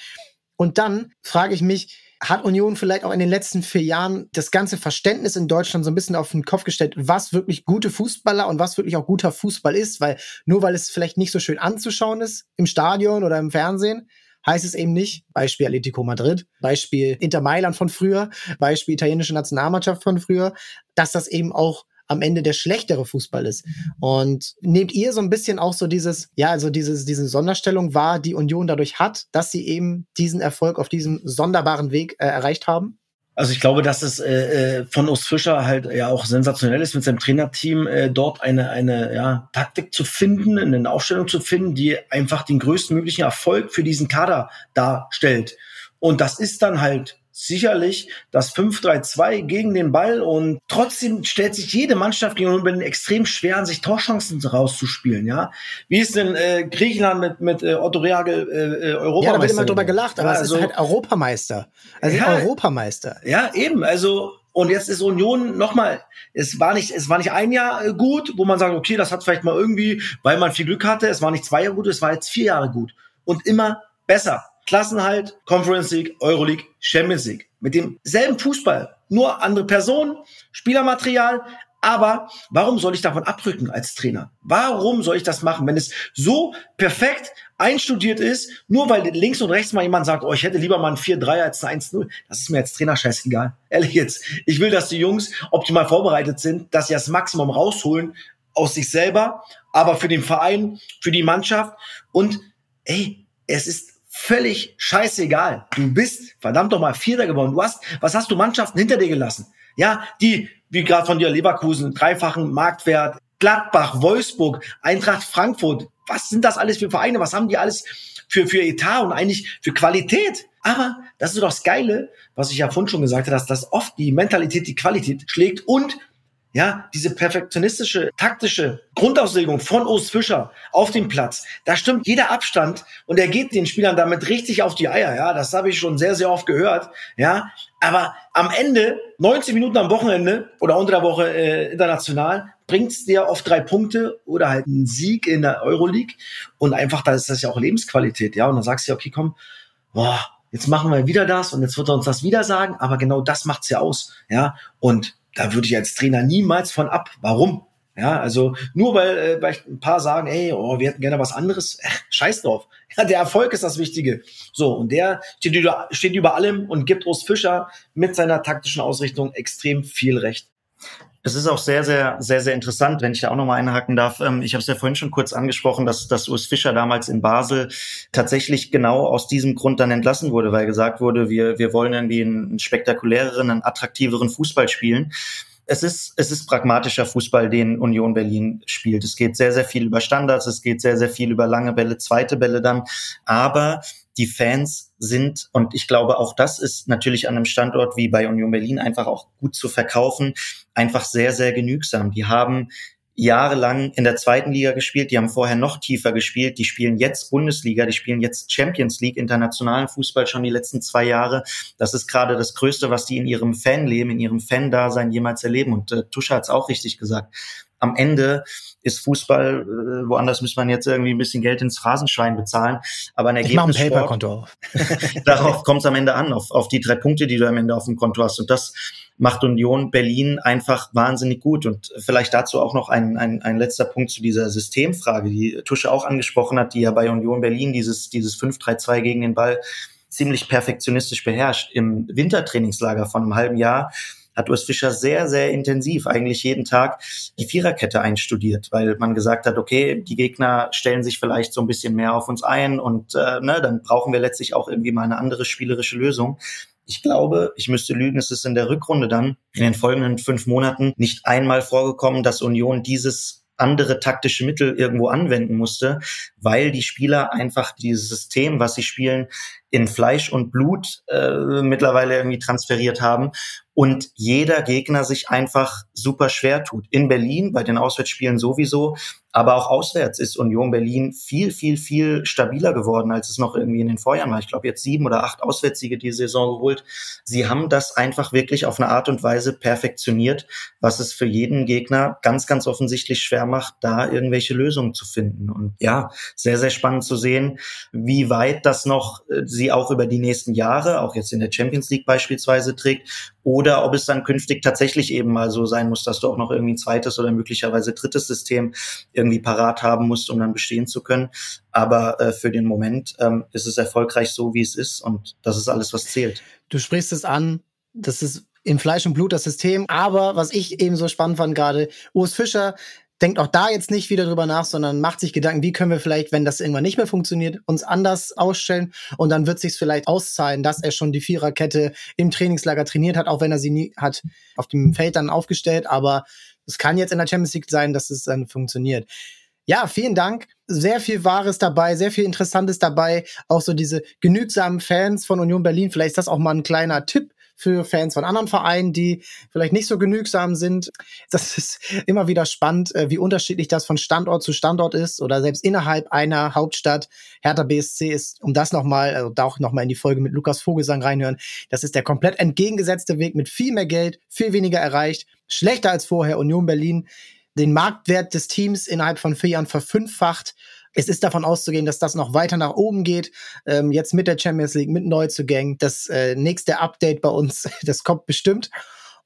Und dann frage ich mich, hat Union vielleicht auch in den letzten vier Jahren das ganze Verständnis in Deutschland so ein bisschen auf den Kopf gestellt, was wirklich gute Fußballer und was wirklich auch guter Fußball ist, weil nur weil es vielleicht nicht so schön anzuschauen ist im Stadion oder im Fernsehen, heißt es eben nicht, Beispiel Atletico Madrid, Beispiel Inter Mailand von früher, Beispiel italienische Nationalmannschaft von früher, dass das eben auch am Ende der schlechtere Fußball ist. Und nehmt ihr so ein bisschen auch so dieses, ja, also dieses, diese Sonderstellung wahr, die Union dadurch hat, dass sie eben diesen Erfolg auf diesem sonderbaren Weg äh, erreicht haben? Also ich glaube, dass es äh, äh, von Urs Fischer halt ja auch sensationell ist, mit seinem Trainerteam äh, dort eine, eine ja, Taktik zu finden, eine Aufstellung zu finden, die einfach den größtmöglichen Erfolg für diesen Kader darstellt. Und das ist dann halt sicherlich das 5-3-2 gegen den Ball und trotzdem stellt sich jede Mannschaft gegen Berlin extrem schwer an, sich Torchancen rauszuspielen, ja. Wie ist denn äh, Griechenland mit, mit äh, Otto Reagel äh, äh Europameister? Ja, da wird immer drüber gelacht, aber ja, also, es ist also halt Europameister. Also ja, Europameister. Ja, eben, also und jetzt ist Union nochmal, es war nicht, es war nicht ein Jahr äh, gut, wo man sagt, okay, das hat vielleicht mal irgendwie, weil man viel Glück hatte, es war nicht zwei Jahre gut, es war jetzt vier Jahre gut. Und immer besser. Klassenhalt, Conference League, Euroleague, Champions League. Mit demselben Fußball. Nur andere Personen, Spielermaterial, Aber warum soll ich davon abrücken als Trainer? Warum soll ich das machen, wenn es so perfekt einstudiert ist, nur weil links und rechts mal jemand sagt, oh, ich hätte lieber mal ein 4-3 als ein 1-0. Das ist mir als Trainer scheißegal. Ehrlich jetzt. Ich will, dass die Jungs optimal vorbereitet sind, dass sie das Maximum rausholen aus sich selber, aber für den Verein, für die Mannschaft und ey, es ist völlig scheißegal. Du bist verdammt doch mal Vierter geworden. Du hast, was hast du Mannschaften hinter dir gelassen? Ja, die, wie gerade von dir, Leverkusen, dreifachen Marktwert, Gladbach, Wolfsburg, Eintracht Frankfurt. Was sind das alles für Vereine? Was haben die alles für, für Etat und eigentlich für Qualität? Aber das ist doch das Geile, was ich ja vorhin schon gesagt habe, dass das oft die Mentalität die Qualität schlägt und ja, diese perfektionistische, taktische Grundauslegung von Urs Fischer auf dem Platz, da stimmt jeder Abstand und er geht den Spielern damit richtig auf die Eier, ja, das habe ich schon sehr, sehr oft gehört, ja, aber am Ende, 90 Minuten am Wochenende oder unter der Woche äh, international, bringt's dir auf drei Punkte oder halt einen Sieg in der Euroleague. Und einfach, da ist das ja auch Lebensqualität, ja, und dann sagst du ja, okay, komm, boah, jetzt machen wir wieder das und jetzt wird er uns das wieder sagen, aber genau das macht's ja aus, ja, und da würde ich als Trainer niemals von ab. Warum? Ja, also nur weil, äh, weil ein paar sagen, ey, oh, wir hätten gerne was anderes, äh, scheiß drauf. Ja, der Erfolg ist das Wichtige. So, und der steht über, steht über allem und gibt Urs Fischer mit seiner taktischen Ausrichtung extrem viel Recht. Es ist auch sehr, sehr, sehr, sehr interessant, wenn ich da auch nochmal einhaken darf. Ähm, ich habe es ja vorhin schon kurz angesprochen, dass, dass Urs Fischer damals in Basel tatsächlich genau aus diesem Grund dann entlassen wurde, weil gesagt wurde, wir, wir wollen irgendwie einen spektakuläreren, einen attraktiveren Fußball spielen es ist, es ist pragmatischer Fußball, den Union Berlin spielt. Es geht sehr, sehr viel über Standards, es geht sehr, sehr viel über lange Bälle, zweite Bälle dann. Aber die Fans sind, und ich glaube, auch das ist natürlich an einem Standort wie bei Union Berlin einfach auch gut zu verkaufen, einfach sehr, sehr genügsam. Die haben jahrelang in der zweiten Liga gespielt, die haben vorher noch tiefer gespielt, die spielen jetzt Bundesliga, die spielen jetzt Champions League, internationalen Fußball schon die letzten zwei Jahre. Das ist gerade das Größte, was die in ihrem Fanleben, in ihrem Fan-Dasein jemals erleben. Und äh, Tusche hat es auch richtig gesagt. Am Ende ist Fußball, äh, woanders muss man jetzt irgendwie ein bisschen Geld ins Phrasenschwein bezahlen. Aber ein Ergebnis. Ich ein Paperkonto auf. darauf kommt es am Ende an, auf, auf die drei Punkte, die du am Ende auf dem Konto hast. Und das macht Union Berlin einfach wahnsinnig gut. Und vielleicht dazu auch noch ein, ein, ein letzter Punkt zu dieser Systemfrage, die Tusche auch angesprochen hat, die ja bei Union Berlin dieses, dieses 5-3-2 gegen den Ball ziemlich perfektionistisch beherrscht. Im Wintertrainingslager von einem halben Jahr hat Urs Fischer sehr, sehr intensiv, eigentlich jeden Tag, die Viererkette einstudiert, weil man gesagt hat, okay, die Gegner stellen sich vielleicht so ein bisschen mehr auf uns ein und äh, ne, dann brauchen wir letztlich auch irgendwie mal eine andere spielerische Lösung. Ich glaube, ich müsste lügen, es ist in der Rückrunde dann in den folgenden fünf Monaten nicht einmal vorgekommen, dass Union dieses andere taktische Mittel irgendwo anwenden musste, weil die Spieler einfach dieses System, was sie spielen, in Fleisch und Blut äh, mittlerweile irgendwie transferiert haben und jeder Gegner sich einfach super schwer tut. In Berlin, bei den Auswärtsspielen sowieso, aber auch auswärts ist Union Berlin viel, viel, viel stabiler geworden, als es noch irgendwie in den Vorjahren war. Ich glaube, jetzt sieben oder acht Auswärtssiege die Saison geholt. Sie haben das einfach wirklich auf eine Art und Weise perfektioniert, was es für jeden Gegner ganz, ganz offensichtlich schwer macht, da irgendwelche Lösungen zu finden. Und ja, sehr, sehr spannend zu sehen, wie weit das noch äh, sie auch über die nächsten Jahre, auch jetzt in der Champions League beispielsweise trägt oder ob es dann künftig tatsächlich eben mal so sein muss, dass du auch noch irgendwie ein zweites oder möglicherweise drittes System irgendwie parat haben musst, um dann bestehen zu können. Aber äh, für den Moment ähm, ist es erfolgreich so, wie es ist und das ist alles, was zählt. Du sprichst es an, das ist in Fleisch und Blut das System. Aber was ich eben so spannend fand gerade, Urs Fischer denkt auch da jetzt nicht wieder drüber nach, sondern macht sich Gedanken, wie können wir vielleicht, wenn das irgendwann nicht mehr funktioniert, uns anders ausstellen und dann wird sich vielleicht auszahlen, dass er schon die Viererkette im Trainingslager trainiert hat, auch wenn er sie nie hat auf dem Feld dann aufgestellt, aber es kann jetzt in der Champions League sein, dass es dann funktioniert. Ja, vielen Dank. Sehr viel Wahres dabei, sehr viel Interessantes dabei. Auch so diese genügsamen Fans von Union Berlin. Vielleicht ist das auch mal ein kleiner Tipp für Fans von anderen Vereinen, die vielleicht nicht so genügsam sind. Das ist immer wieder spannend, äh, wie unterschiedlich das von Standort zu Standort ist oder selbst innerhalb einer Hauptstadt. Hertha BSC ist, um das nochmal, also da auch nochmal in die Folge mit Lukas Vogelsang reinhören, das ist der komplett entgegengesetzte Weg mit viel mehr Geld, viel weniger erreicht, schlechter als vorher Union Berlin den Marktwert des Teams innerhalb von vier Jahren verfünffacht es ist davon auszugehen, dass das noch weiter nach oben geht. Ähm, jetzt mit der Champions League, mit Neuzugängen. Das äh, nächste Update bei uns, das kommt bestimmt.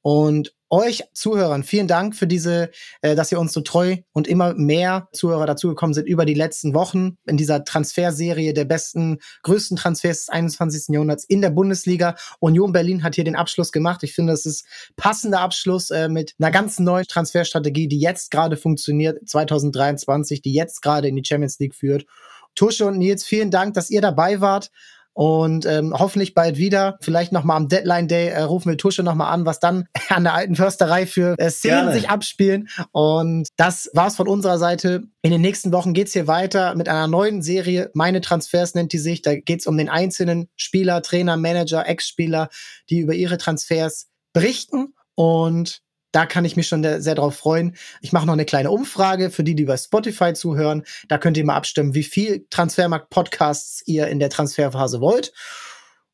Und euch Zuhörern vielen Dank für diese, äh, dass ihr uns so treu und immer mehr Zuhörer dazugekommen sind über die letzten Wochen in dieser Transferserie der besten, größten Transfers des 21. Jahrhunderts in der Bundesliga. Union Berlin hat hier den Abschluss gemacht. Ich finde, das ist passender Abschluss äh, mit einer ganz neuen Transferstrategie, die jetzt gerade funktioniert, 2023, die jetzt gerade in die Champions League führt. Tusche und Nils, vielen Dank, dass ihr dabei wart. Und ähm, hoffentlich bald wieder. Vielleicht nochmal am Deadline Day äh, rufen wir Tusche nochmal an, was dann an der alten Försterei für äh, Szenen Gerne. sich abspielen. Und das war's von unserer Seite. In den nächsten Wochen geht's hier weiter mit einer neuen Serie. Meine Transfers nennt die sich. Da geht's um den einzelnen Spieler, Trainer, Manager, Ex-Spieler, die über ihre Transfers berichten. Und da kann ich mich schon sehr darauf freuen. Ich mache noch eine kleine Umfrage für die, die bei Spotify zuhören. Da könnt ihr mal abstimmen, wie viel Transfermarkt-Podcasts ihr in der Transferphase wollt.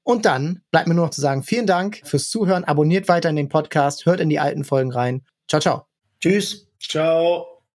Und dann bleibt mir nur noch zu sagen, vielen Dank fürs Zuhören. Abonniert weiter in den Podcast, hört in die alten Folgen rein. Ciao, ciao. Tschüss. Ciao.